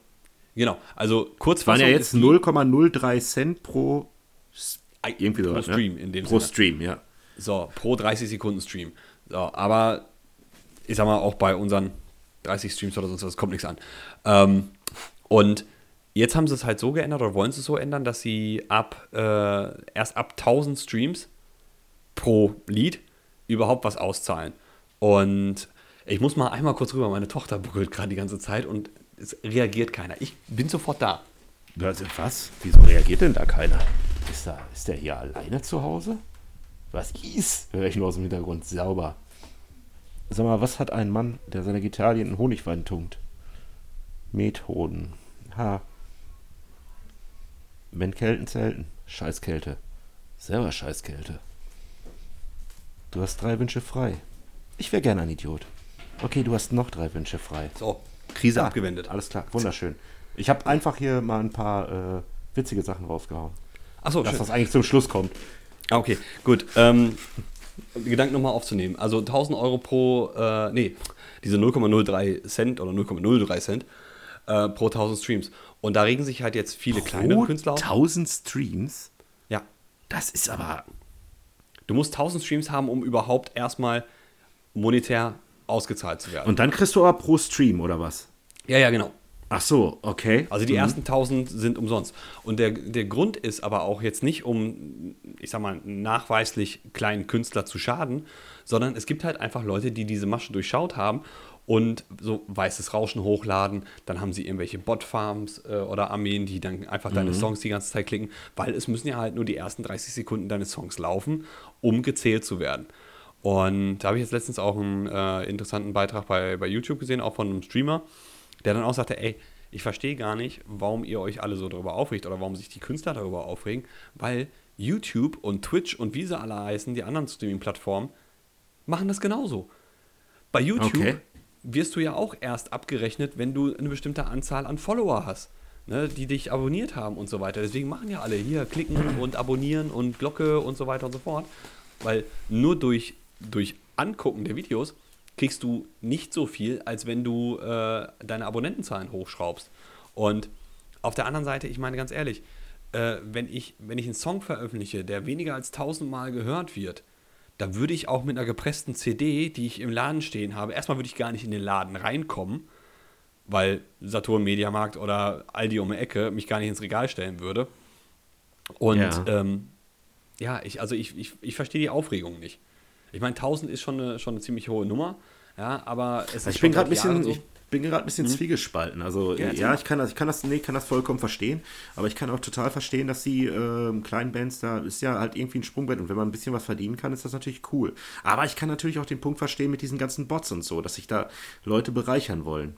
Speaker 2: Genau, also kurz
Speaker 1: Waren ja jetzt 0,03 Cent pro
Speaker 2: irgendwie so, pro Stream ne? in dem
Speaker 1: Pro Sinne. Stream, ja.
Speaker 2: So, pro 30 Sekunden Stream. So, aber ich sag mal, auch bei unseren 30 Streams oder sonst was, kommt nichts an. Ähm, Und jetzt haben sie es halt so geändert oder wollen sie es so ändern, dass sie ab äh, erst ab 1000 Streams pro Lied überhaupt was auszahlen. Und ich muss mal einmal kurz rüber, meine Tochter buckelt gerade die ganze Zeit und es reagiert keiner. Ich bin sofort da.
Speaker 1: Was? Wieso reagiert denn da keiner? Ist, da, ist der hier alleine zu Hause? Was ist? Höre ich nur aus dem Hintergrund. Sauber. Sag mal, was hat ein Mann, der seine Gitarre in Honigwein tunkt? Methoden. Ha. Wenn Kälten zelten. Scheißkälte. Selber Scheißkälte. Du hast drei Wünsche frei. Ich wäre gerne ein Idiot. Okay, du hast noch drei Wünsche frei.
Speaker 2: So, Krise
Speaker 1: Ah,
Speaker 2: abgewendet.
Speaker 1: Alles klar, wunderschön. Ich habe einfach hier mal ein paar äh, witzige Sachen rausgehauen.
Speaker 2: Achso,
Speaker 1: Dass
Speaker 2: schön.
Speaker 1: das eigentlich zum Schluss kommt.
Speaker 2: Ah, Okay, gut. Ähm, Gedanken nochmal aufzunehmen. Also 1000 Euro pro, äh, nee, diese 0,03 Cent oder 0,03 Cent äh, pro 1000 Streams. Und da regen sich halt jetzt viele kleinere Künstler auf.
Speaker 1: 1000 Streams?
Speaker 2: Ja.
Speaker 1: Das ist aber.
Speaker 2: Du musst 1000 Streams haben, um überhaupt erstmal monetär ausgezahlt zu werden.
Speaker 1: Und dann kriegst du aber pro Stream, oder was?
Speaker 2: ja, ja, genau.
Speaker 1: Ach so, okay.
Speaker 2: Also die ersten 1000 sind umsonst. Und der, der Grund ist aber auch jetzt nicht, um, ich sag mal, nachweislich kleinen Künstler zu schaden, sondern es gibt halt einfach Leute, die diese Masche durchschaut haben und so weißes Rauschen hochladen. Dann haben sie irgendwelche Botfarms äh, oder Armeen, die dann einfach deine Songs die ganze Zeit klicken, weil es müssen ja halt nur die ersten 30 Sekunden deines Songs laufen, um gezählt zu werden. Und da habe ich jetzt letztens auch einen äh, interessanten Beitrag bei, bei YouTube gesehen, auch von einem Streamer, der dann auch sagte, ey, ich verstehe gar nicht, warum ihr euch alle so darüber aufregt oder warum sich die Künstler darüber aufregen, weil YouTube und Twitch und wie sie alle heißen, die anderen Streaming-Plattformen, machen das genauso. Bei YouTube
Speaker 1: Okay.
Speaker 2: wirst du ja auch erst abgerechnet, wenn du eine bestimmte Anzahl an Follower hast, ne, die dich abonniert haben und so weiter. Deswegen machen ja alle hier klicken und abonnieren und Glocke und so weiter und so fort. Weil nur durch, durch Angucken der Videos kriegst du nicht so viel, als wenn du äh, deine Abonnentenzahlen hochschraubst. Und auf der anderen Seite, ich meine ganz ehrlich, äh, wenn, ich, wenn ich einen Song veröffentliche, der weniger als tausendmal gehört wird, da würde ich auch mit einer gepressten CD, die ich im Laden stehen habe, erstmal würde ich gar nicht in den Laden reinkommen, weil Saturn Mediamarkt oder Aldi um die Ecke mich gar nicht ins Regal stellen würde. Und
Speaker 1: Ja.
Speaker 2: ja, ähm, ja ich, also ich, ich, ich verstehe die Aufregung nicht. Ich meine, 1000 ist schon eine, schon eine ziemlich hohe Nummer, ja, aber es ist
Speaker 1: Also ich bin gerade ein bisschen,
Speaker 2: so.
Speaker 1: ich bin gerade ein bisschen zwiegespalten. Also
Speaker 2: Ja,
Speaker 1: ja, ich kann das, ich kann das, nee, kann das vollkommen verstehen, aber ich kann auch total verstehen, dass die ähm, kleinen Bands da ist ja halt irgendwie ein Sprungbrett und wenn man ein bisschen was verdienen kann, ist das natürlich cool. Aber ich kann natürlich auch den Punkt verstehen mit diesen ganzen Bots und so, dass sich da Leute bereichern wollen.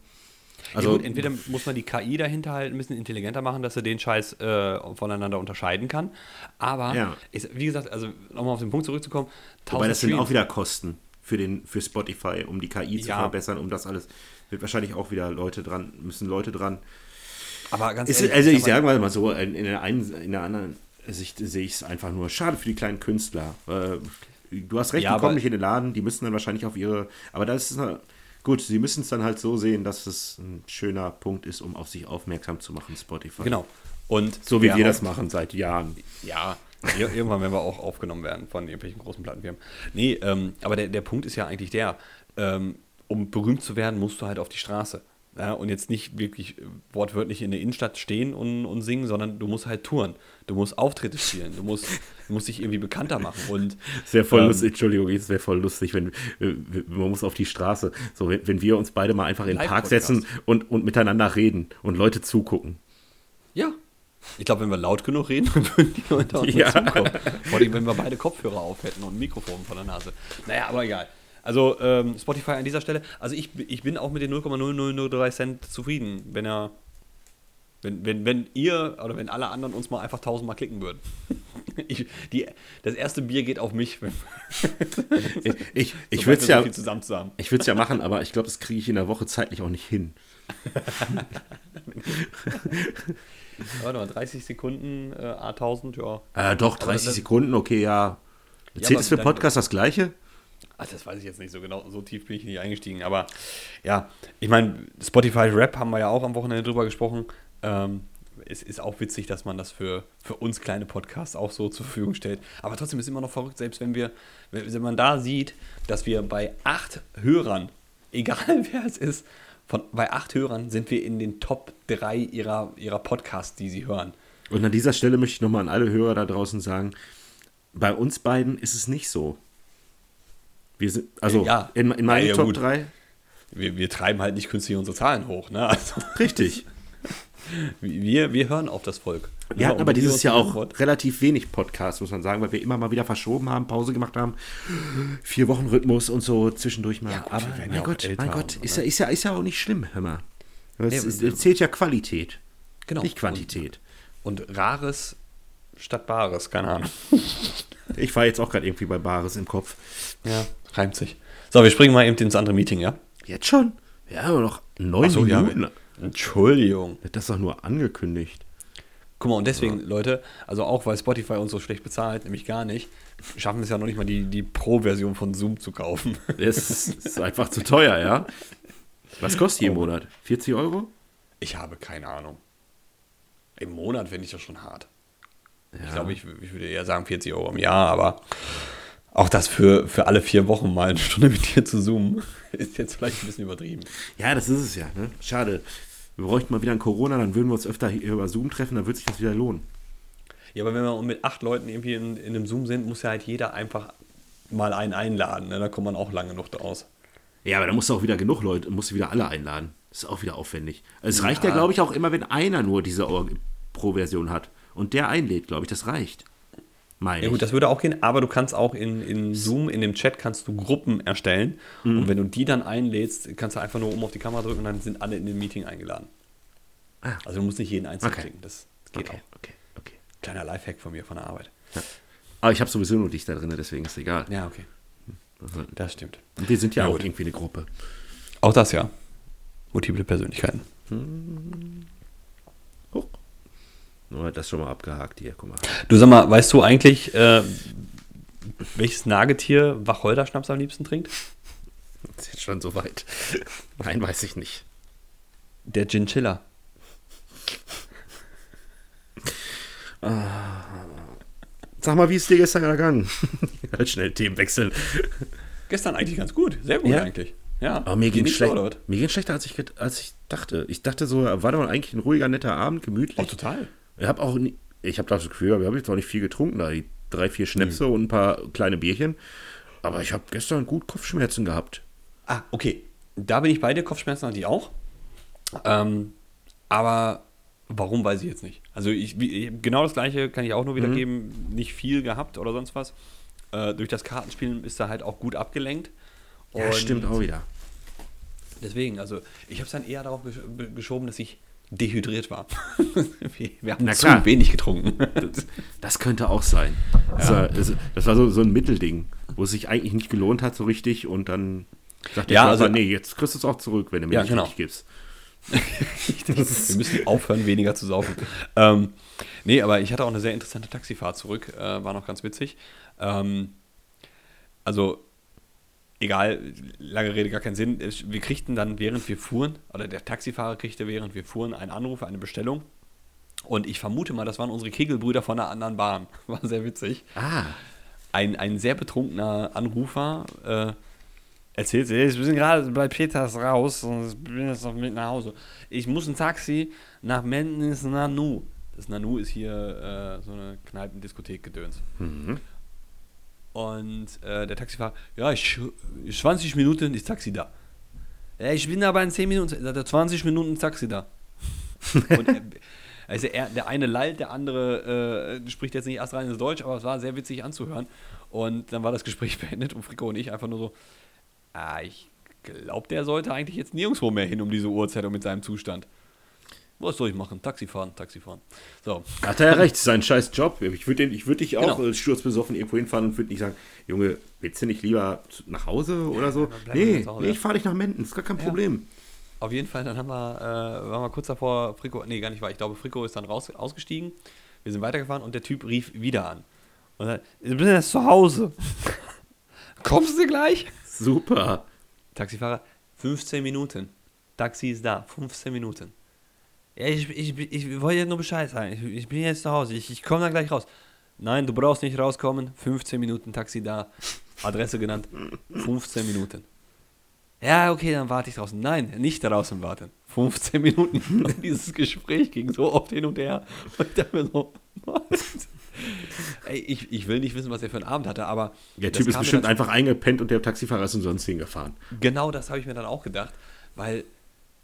Speaker 2: Also
Speaker 1: Also
Speaker 2: gut, entweder muss man die KI dahinter halt ein bisschen intelligenter machen, dass er den Scheiß äh, voneinander unterscheiden kann. Aber,
Speaker 1: Ja.
Speaker 2: ist, wie gesagt, also nochmal auf den Punkt zurückzukommen,
Speaker 1: Wobei das sind
Speaker 2: Streams-
Speaker 1: auch wieder Kosten für, den, für Spotify, um die KI zu
Speaker 2: Ja.
Speaker 1: verbessern, um das alles. Wird wahrscheinlich auch wieder Leute dran, müssen Leute dran.
Speaker 2: Aber ganz
Speaker 1: Ist,
Speaker 2: ehrlich,
Speaker 1: also ich
Speaker 2: sag mal,
Speaker 1: sage mal so, in, in, der einen, in der anderen Sicht sehe ich es einfach nur schade für die kleinen Künstler. Äh, Du hast recht,
Speaker 2: Ja,
Speaker 1: die kommen nicht in den Laden, die müssen dann wahrscheinlich auf ihre. Aber das ist na- gut, sie müssen es dann halt so sehen, dass es ein schöner Punkt ist, um auf sich aufmerksam zu machen, Spotify.
Speaker 2: Genau. Und
Speaker 1: So wie wir das machen seit Jahren.
Speaker 2: Ja, ir- irgendwann werden wir auch aufgenommen werden von irgendwelchen großen Plattenfirmen. Nee, ähm, aber der, der Punkt ist ja eigentlich der, ähm, um berühmt zu werden, musst du halt auf die Straße. Ja, und jetzt nicht wirklich äh, wortwörtlich in der Innenstadt stehen und, und singen, sondern du musst halt touren. Du musst Auftritte spielen. Du musst, du musst dich irgendwie bekannter machen. Und
Speaker 1: Es wäre voll
Speaker 2: Ähm,
Speaker 1: lustig, Entschuldigung, es wäre voll lustig, wenn äh, man muss auf die Straße, so wenn, wenn wir uns beide mal einfach in den Park setzen und, und miteinander reden und Leute zugucken.
Speaker 2: ja, ich glaube, wenn wir laut genug reden, würden die Leute auch
Speaker 1: Ja.
Speaker 2: ja. zukommen. Vor allem, wenn wir beide Kopfhörer auf hätten und ein Mikrofon vor der Nase. Naja, aber egal. Also ähm, Spotify an dieser Stelle, also ich, ich bin auch mit den 0,0003 Cent zufrieden, wenn er, wenn, wenn, wenn ihr oder wenn alle anderen uns mal einfach tausendmal klicken würden. Ich, die, das erste Bier geht auf mich,
Speaker 1: Ich, ich, ich würde es ja,
Speaker 2: so
Speaker 1: ich ja machen, aber ich glaube, das kriege ich in der Woche zeitlich auch nicht hin.
Speaker 2: Warte mal, 30 Sekunden, äh, A1000, ja.
Speaker 1: Äh, doch,
Speaker 2: Aber
Speaker 1: 30
Speaker 2: das-
Speaker 1: Sekunden, okay, ja.
Speaker 2: Ja,
Speaker 1: Zählt
Speaker 2: aber
Speaker 1: es für Podcast das gleiche?
Speaker 2: Ach, das weiß ich jetzt nicht so genau. So tief bin ich nicht eingestiegen. Aber ja, ich meine, Spotify Rap haben wir ja auch am Wochenende drüber gesprochen. Ähm, es ist auch witzig, dass man das für, für uns kleine Podcasts auch so zur Verfügung stellt. Aber trotzdem ist immer noch verrückt, selbst wenn wir, wenn man da sieht, dass wir bei acht Hörern, egal wer es ist, Von, bei acht Hörern sind wir in den Top 3 ihrer, ihrer Podcasts, die sie hören.
Speaker 1: Und an dieser Stelle möchte ich nochmal an alle Hörer da draußen sagen, bei uns beiden ist es nicht so. Wir sind, also
Speaker 2: Ja.
Speaker 1: in, in meinen
Speaker 2: Ja,
Speaker 1: Top
Speaker 2: gut.
Speaker 1: 3,
Speaker 2: Wir, wir treiben halt nicht künstlich unsere Zahlen hoch. Ne? Also,
Speaker 1: richtig.
Speaker 2: wir, wir hören auf das Volk.
Speaker 1: Wir
Speaker 2: Ja,
Speaker 1: hatten
Speaker 2: und
Speaker 1: aber dieses Jahr auch
Speaker 2: Wort-
Speaker 1: relativ wenig Podcasts, muss man sagen, weil wir immer mal wieder verschoben haben, Pause gemacht haben. Vier Wochen Rhythmus und so zwischendurch mal.
Speaker 2: Ja, gut,
Speaker 1: aber mein
Speaker 2: ja
Speaker 1: Gott, mein Gott,
Speaker 2: und
Speaker 1: ist
Speaker 2: ne?
Speaker 1: ja, ist, ja, ist ja auch nicht schlimm, hör mal. Es,
Speaker 2: Nee,
Speaker 1: zählt ja Qualität,
Speaker 2: Genau.
Speaker 1: nicht Quantität.
Speaker 2: Und Rares statt Bares, keine Ahnung.
Speaker 1: Ich war jetzt auch gerade irgendwie bei Bares im Kopf.
Speaker 2: Ja, reimt sich. So, wir springen mal eben ins andere Meeting, ja?
Speaker 1: Jetzt schon? Wir haben noch neun
Speaker 2: so, ja,
Speaker 1: Minuten.
Speaker 2: Entschuldigung.
Speaker 1: das ist doch nur angekündigt.
Speaker 2: Guck mal, und deswegen, Leute, also auch weil Spotify uns so schlecht bezahlt, nämlich gar nicht, schaffen wir es ja noch nicht mal, die, die Pro-Version von Zoom zu kaufen.
Speaker 1: Es ist einfach zu teuer, ja? Was kostet die im
Speaker 2: Oh.
Speaker 1: Monat? 40 Euro?
Speaker 2: Ich habe keine Ahnung. Im Monat finde ich das schon hart. Ich
Speaker 1: Ja.
Speaker 2: glaube, ich, ich würde eher sagen 40 Euro im Jahr, aber auch das für, für alle vier Wochen mal eine Stunde mit dir zu zoomen, ist jetzt vielleicht ein bisschen übertrieben.
Speaker 1: Ja, das ist es ja. Ne? Schade. Wir bräuchten mal wieder ein Corona, dann würden wir uns öfter hier über Zoom treffen, dann würde sich das wieder lohnen.
Speaker 2: Ja, aber wenn wir mit acht Leuten irgendwie in, in einem Zoom sind, muss ja halt jeder einfach mal einen einladen. Ne? Da kommt man auch lange noch aus.
Speaker 1: Ja, aber da musst du auch wieder genug Leute, musst du wieder alle einladen. Das ist auch wieder aufwendig. Es reicht ja,
Speaker 2: Ja.
Speaker 1: glaube ich, auch immer, wenn einer nur diese Pro-Version hat und der einlädt, glaube ich, das reicht. Meine
Speaker 2: Ja gut, das würde auch gehen, aber du kannst auch in, in Zoom, in dem Chat, kannst du Gruppen erstellen. Und wenn du die dann einlädst, kannst du einfach nur oben auf die Kamera drücken und dann sind alle in dem Meeting eingeladen.
Speaker 1: Ah.
Speaker 2: Also du musst nicht jeden einzeln
Speaker 1: Okay.
Speaker 2: klicken. Das geht
Speaker 1: okay,
Speaker 2: auch.
Speaker 1: okay, okay.
Speaker 2: Kleiner Lifehack von mir, von der Arbeit.
Speaker 1: Aber ich habe sowieso nur dich da drin, deswegen ist egal.
Speaker 2: Ja, okay. Das stimmt.
Speaker 1: Und wir sind ja,
Speaker 2: Ja,
Speaker 1: auch
Speaker 2: gut.
Speaker 1: irgendwie eine Gruppe.
Speaker 2: Auch das ja. Multiple Persönlichkeiten.
Speaker 1: Huch. Nur hat das schon mal abgehakt hier, guck mal.
Speaker 2: Du sag mal, weißt du eigentlich, äh, welches Nagetier Wacholderschnaps am liebsten trinkt?
Speaker 1: Das ist jetzt schon so weit. Nein, weiß ich nicht.
Speaker 2: Der Chinchilla.
Speaker 1: Sag mal, wie ist dir gestern ergangen? halt schnell Themen wechseln.
Speaker 2: Gestern eigentlich ganz gut. Sehr gut
Speaker 1: Ja?
Speaker 2: eigentlich. Ja.
Speaker 1: Aber mir ging schlecht.
Speaker 2: was?
Speaker 1: Mir ging schlechter, als ich, als ich dachte. Ich dachte so, war doch eigentlich ein ruhiger, netter Abend, gemütlich.
Speaker 2: Oh, total.
Speaker 1: Ich habe auch, nie, ich habe das Gefühl, wir haben jetzt auch nicht viel getrunken, da die drei, vier Schnäpse
Speaker 2: Hm.
Speaker 1: und ein paar kleine Bierchen. Aber ich habe gestern gut Kopfschmerzen gehabt.
Speaker 2: Ah, okay. Da bin ich bei dir. Kopfschmerzen hatte ich auch. Ähm, aber warum, weiß ich jetzt nicht. Also ich, genau das gleiche kann ich auch nur wiedergeben. Nicht viel gehabt oder sonst was. Äh, durch das Kartenspielen ist er halt auch gut abgelenkt.
Speaker 1: Ja, stimmt auch wieder.
Speaker 2: Deswegen, also ich habe es dann eher darauf gesch be- geschoben, dass ich dehydriert war. wir, haben
Speaker 1: Na
Speaker 2: zu
Speaker 1: klar.
Speaker 2: wenig getrunken.
Speaker 1: Das könnte auch sein. Das war, das, das war so, so ein Mittelding, wo es sich eigentlich nicht gelohnt hat so richtig und dann sagt der
Speaker 2: Ja,
Speaker 1: Körper,
Speaker 2: also-
Speaker 1: nee, jetzt kriegst du es auch zurück, wenn du mir
Speaker 2: Ja,
Speaker 1: nicht
Speaker 2: genau.
Speaker 1: gibst.
Speaker 2: Wir müssen aufhören, weniger zu saufen. ähm, nee, aber ich hatte auch eine sehr interessante Taxifahrt zurück. Äh, war noch ganz witzig. Ähm, also, egal, lange Rede, gar keinen Sinn. Wir kriegten dann, während wir fuhren, oder der Taxifahrer kriegte, während wir fuhren, einen Anruf, eine Bestellung. Und ich vermute mal, das waren unsere Kegelbrüder von einer anderen Bahn. War sehr witzig.
Speaker 1: Ah,
Speaker 2: Ein, ein sehr betrunkener Anrufer äh, erzählt, "Hey, wir sind gerade bei Peters raus und ich bin jetzt auf dem Weg nach Hause. Ich muss ein Taxi nach Mendnis Nanu. Das Nanu ist hier äh, so eine Kneipendiskothek-Gedöns. Und äh, der Taxifahrer, ja, ich, 20 Minuten ist Taxi da. Ja, ich bin aber in 10 Minuten, sagt er, 20 Minuten Taxi da. Und er, also er, der eine lallt, der andere äh, spricht jetzt nicht erst reines Deutsch, aber es war sehr witzig anzuhören. Und dann war das Gespräch beendet und Frico und ich einfach nur so, ah, ich glaube, der sollte eigentlich jetzt nirgendwo mehr hin um diese Uhrzeit und mit seinem Zustand. Was soll ich machen? Taxi fahren, Taxi fahren. So,
Speaker 1: hat er ja recht, das ist ein scheiß Job. Ich würde würd dich auch
Speaker 2: Genau.
Speaker 1: äh, sturzbesoffen irgendwo hinfahren und würde nicht sagen, Junge, willst du nicht lieber nach Hause oder so?
Speaker 2: bleiben wir
Speaker 1: Nee,
Speaker 2: Hause.
Speaker 1: nee, ich fahre dich nach Menden, ist gar kein Problem.
Speaker 2: Auf jeden Fall, dann haben wir, äh, waren wir kurz davor, Frico, nee, gar nicht wahr, ich glaube, Frico ist dann raus, ausgestiegen, wir sind weitergefahren und der Typ rief wieder an. Und dann, ich bin jetzt zu Hause. Kommst du gleich?
Speaker 1: Super.
Speaker 2: Taxifahrer, 15 Minuten. Taxi ist da, 15 Minuten. Ja, ich, ich, ich wollte jetzt nur Bescheid sagen. Ich, ich bin jetzt zu Hause, ich, ich komme da gleich raus. Nein, du brauchst nicht rauskommen. 15 Minuten Taxi da. Adresse genannt. 15 Minuten. Ja, okay, dann warte ich draußen. Nein, nicht draußen warten. 15 Minuten. Und dieses Gespräch ging so oft hin und her. Und ich dachte mir so, was? Ey, ich, ich will nicht wissen, was er für einen Abend hatte, aber.
Speaker 1: Der Typ ist bestimmt
Speaker 2: dann-
Speaker 1: einfach eingepennt und der Taxifahrer ist umsonst hingefahren.
Speaker 2: Genau das habe ich mir dann auch gedacht, weil.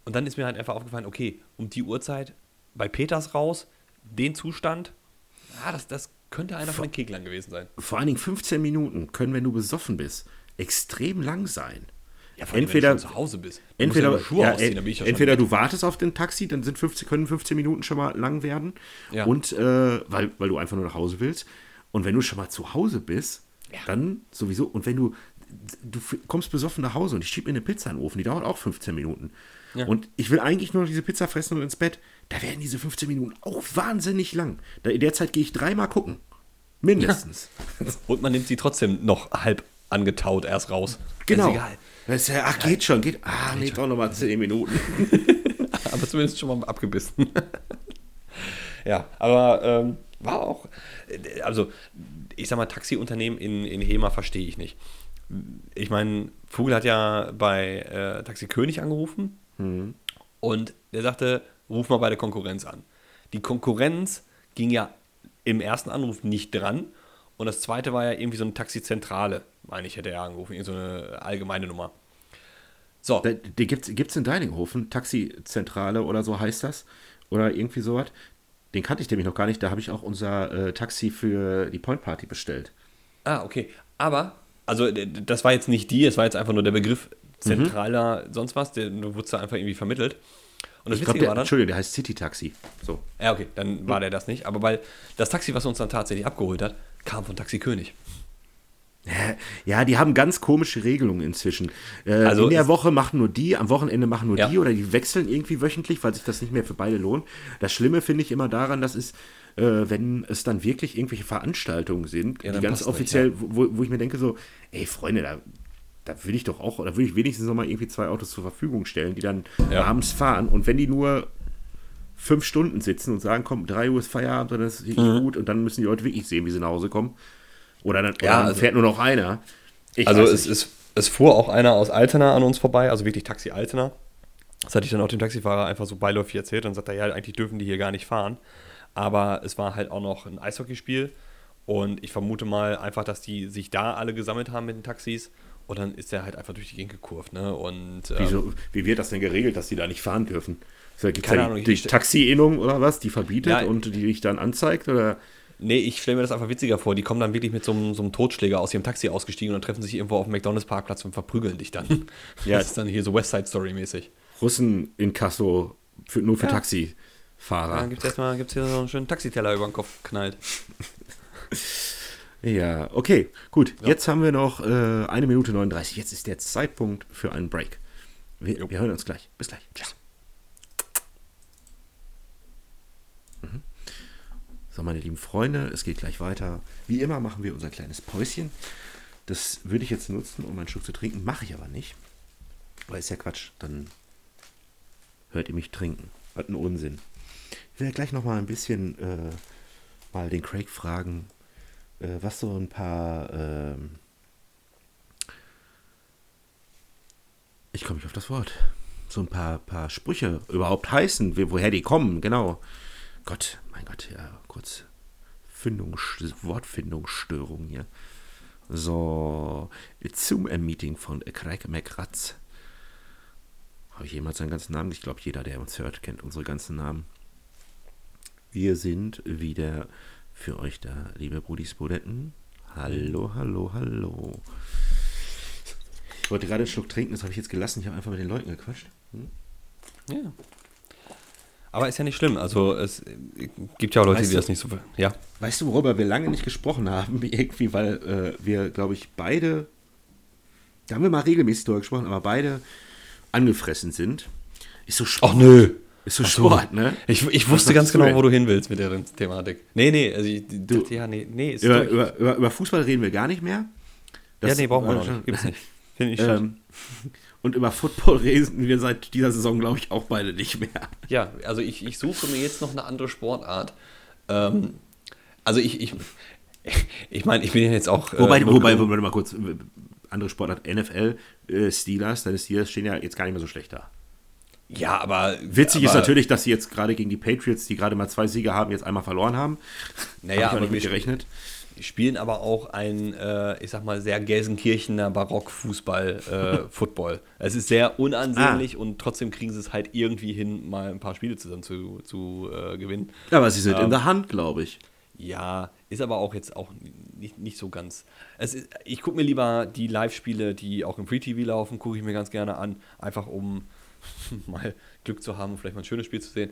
Speaker 2: Und dann ist mir halt einfach aufgefallen, okay, um die Uhrzeit bei Peters raus, den Zustand, ja, das, das könnte einer von den Keglern gewesen sein.
Speaker 1: Vor allen Dingen 15 Minuten können, wenn du besoffen bist, extrem lang sein.
Speaker 2: Ja, vor allem,
Speaker 1: Entweder-
Speaker 2: wenn du zu Hause bist. Du
Speaker 1: Entweder,
Speaker 2: ja
Speaker 1: ja,
Speaker 2: ausziehen, dann bin ich ja schon-
Speaker 1: entweder du wartest auf den Taxi, dann sind 15, können 15 Minuten schon mal lang werden. Und äh, weil, weil du einfach nur nach Hause willst. Und wenn du schon mal zu Hause bist, dann sowieso. Und wenn du, du kommst besoffen nach Hause und ich schieb mir eine Pizza in den Ofen, die dauert auch 15 Minuten.
Speaker 2: Ja.
Speaker 1: Und ich will eigentlich nur noch diese Pizza fressen und ins Bett. Da werden diese 15 Minuten auch wahnsinnig lang. Da, in der Zeit gehe ich dreimal gucken. Mindestens.
Speaker 2: Und man nimmt sie trotzdem noch halb angetaut erst raus.
Speaker 1: Genau.
Speaker 2: Ist egal.
Speaker 1: Das ist ja, ach, geht schon, geht. Ah, nee, doch nochmal 10 Minuten.
Speaker 2: Aber zumindest schon mal abgebissen. ja, aber ähm, war auch, also ich sag mal, Taxiunternehmen in, in Hema verstehe ich nicht. Ich meine, Vogel hat ja bei äh, Taxi König angerufen und der sagte, ruf mal bei der Konkurrenz an. Die Konkurrenz ging ja im ersten Anruf nicht dran und das zweite war ja irgendwie so eine Taxizentrale, meine ich, hätte er angerufen, irgend so eine allgemeine Nummer. So,
Speaker 1: die gibt's, gibt's in Deininghofen, Taxizentrale oder so heißt das. Oder irgendwie sowas. Den kannte ich nämlich noch gar nicht. Da habe ich auch unser äh, Taxi für die Point Party bestellt.
Speaker 2: Ah, okay. Aber, also das war jetzt nicht die, es war jetzt einfach nur der Begriff zentraler sonst was, der du wurdest da einfach irgendwie vermittelt. Und das
Speaker 1: Ich
Speaker 2: Witzige
Speaker 1: der,
Speaker 2: war dann,
Speaker 1: Entschuldigung, der heißt City Taxi. So.
Speaker 2: ja okay, dann war der das nicht, aber weil das Taxi, was uns dann tatsächlich abgeholt hat, kam von Taxi König.
Speaker 1: Ja, die haben ganz komische Regelungen inzwischen. Äh,
Speaker 2: Also
Speaker 1: in der Woche machen nur die, am Wochenende machen nur
Speaker 2: Ja.
Speaker 1: die oder die wechseln irgendwie wöchentlich, weil sich das nicht mehr für beide lohnt. Das Schlimme finde ich immer daran, dass es, äh, wenn es dann wirklich irgendwelche Veranstaltungen sind,
Speaker 2: Ja,
Speaker 1: die ganz
Speaker 2: passt nicht,
Speaker 1: offiziell, wo, wo ich mir denke so, ey Freunde, da, da würde ich doch auch, oder würde ich wenigstens noch mal irgendwie zwei Autos zur Verfügung stellen, die dann
Speaker 2: Ja.
Speaker 1: abends fahren. Und wenn die nur fünf Stunden sitzen und sagen, komm, drei Uhr ist Feierabend, dann ist es
Speaker 2: Mhm.
Speaker 1: gut und dann müssen die Leute wirklich sehen, wie sie nach Hause kommen. Oder dann, oder
Speaker 2: Ja,
Speaker 1: dann
Speaker 2: also-
Speaker 1: fährt nur noch einer. Ich
Speaker 2: Also es, es, es fuhr auch einer aus Altena an uns vorbei, also wirklich Taxi Altena. Das hatte ich dann auch dem Taxifahrer einfach so beiläufig erzählt. Dann sagt er, ja, eigentlich dürfen die hier gar nicht fahren. Aber es war halt auch noch ein Eishockeyspiel. Und ich vermute mal einfach, dass die sich da alle gesammelt haben mit den Taxis. Und dann ist er halt einfach durch die Gegend gekurvt. Ne? Und ähm,
Speaker 1: Wieso, wie wird das denn geregelt, dass die da nicht fahren dürfen? Gibt es da
Speaker 2: Ahnung,
Speaker 1: die, die Taxi-Innung oder was, die verbietet
Speaker 2: Ja.
Speaker 1: und die dich dann anzeigt? Oder?
Speaker 2: Nee, ich stelle mir das einfach witziger vor. Die kommen dann wirklich mit so einem, so einem Totschläger aus ihrem Taxi ausgestiegen und dann treffen sich irgendwo auf dem McDonalds-Parkplatz und verprügeln dich dann.
Speaker 1: Ja.
Speaker 2: Das ist dann hier so West Side Story-mäßig.
Speaker 1: Russen in Kasso für, nur für
Speaker 2: Ja.
Speaker 1: Taxifahrer.
Speaker 2: Dann gibt es erstmal gibt's hier so einen schönen Taxiteller über den Kopf knallt.
Speaker 1: Ja, okay, gut. Jetzt haben wir noch äh, eine Minute 39. Jetzt ist der Zeitpunkt für einen Break. Wir, wir hören uns gleich. Bis gleich. Tschüss. Mhm. So, meine lieben Freunde, es geht gleich weiter. Wie immer machen wir unser kleines Päuschen. Das würde ich jetzt nutzen, um einen Schluck zu trinken. Mache ich aber nicht. Weil ist ja Quatsch. Dann hört ihr mich trinken. Hat einen Unsinn. Ich werde gleich noch mal ein bisschen äh, mal den Craig fragen, äh, was so ein paar. Ähm ich komme nicht auf das Wort. So ein paar, paar Sprüche überhaupt heißen, woher die kommen, genau. Gott, mein Gott, ja, kurz Findungs Wortfindungsstörung hier. So, Zoom-Meeting von Craig McRatz. Habe ich jemals seinen ganzen Namen? Ich glaube, jeder, der uns hört, kennt unsere ganzen Namen. Wir sind wieder für euch da, liebe Brudis Budetten. Hallo, hallo, hallo. Ich wollte gerade einen Schluck trinken, das habe ich jetzt gelassen. Ich habe einfach mit den Leuten gequatscht. Hm?
Speaker 2: Ja. Aber ist ja nicht schlimm. Also es gibt ja auch Leute,
Speaker 1: Weißt
Speaker 2: die
Speaker 1: du-
Speaker 2: das nicht so. Ja.
Speaker 1: Weißt du, worüber wir lange nicht gesprochen haben? Irgendwie, weil äh, wir, glaube ich, beide, da haben wir mal regelmäßig drüber gesprochen, aber beide angefressen sind. Ist so Sport.
Speaker 2: Ach nö.
Speaker 1: Ist so
Speaker 2: so.
Speaker 1: Sport, ne?
Speaker 2: Ich, ich wusste ganz
Speaker 1: du
Speaker 2: genau,
Speaker 1: denn?
Speaker 2: wo du hin willst mit der Thematik. Nee, nee, also ich dachte, ja, nee, nee, ist
Speaker 1: Über,
Speaker 2: durch.
Speaker 1: über, über, über Fußball reden wir gar nicht mehr.
Speaker 2: ja, nee, brauchen wir noch
Speaker 1: schon-
Speaker 2: nicht. Gibt's nicht. Finde ich.
Speaker 1: Ähm, und über Football reden wir seit dieser Saison, glaube ich, auch beide nicht mehr.
Speaker 2: Ja, also ich, ich suche mir jetzt noch eine andere Sportart. Ähm, also ich, ich, ich meine, ich bin ja jetzt auch. äh,
Speaker 1: Wobei, wobei, wobei, mal kurz, andere Sportart, NFL, äh, Steelers, deine Steelers stehen ja jetzt gar nicht mehr so schlecht da.
Speaker 2: Ja, aber.
Speaker 1: Witzig
Speaker 2: aber,
Speaker 1: ist natürlich, dass sie jetzt gerade gegen die Patriots, die gerade mal zwei Siege haben, jetzt einmal verloren haben.
Speaker 2: Naja,
Speaker 1: Hab
Speaker 2: aber
Speaker 1: nicht gerechnet.
Speaker 2: Spielen aber auch ein, äh, ich sag mal, sehr Gelsenkirchener Barockfußball, äh. Es ist sehr unansehnlich und trotzdem kriegen sie es halt irgendwie hin, mal ein paar Spiele zusammen zu, zu äh, gewinnen.
Speaker 1: Aber sie sind
Speaker 2: Ähm,
Speaker 1: in der Hand, glaube ich.
Speaker 2: Ja, ist aber auch jetzt auch nicht, nicht so ganz. Es ist, ich gucke mir lieber die Live-Spiele, die auch im Free TV laufen, gucke ich mir ganz gerne an, einfach um mal Glück zu haben und vielleicht mal ein schönes Spiel zu sehen.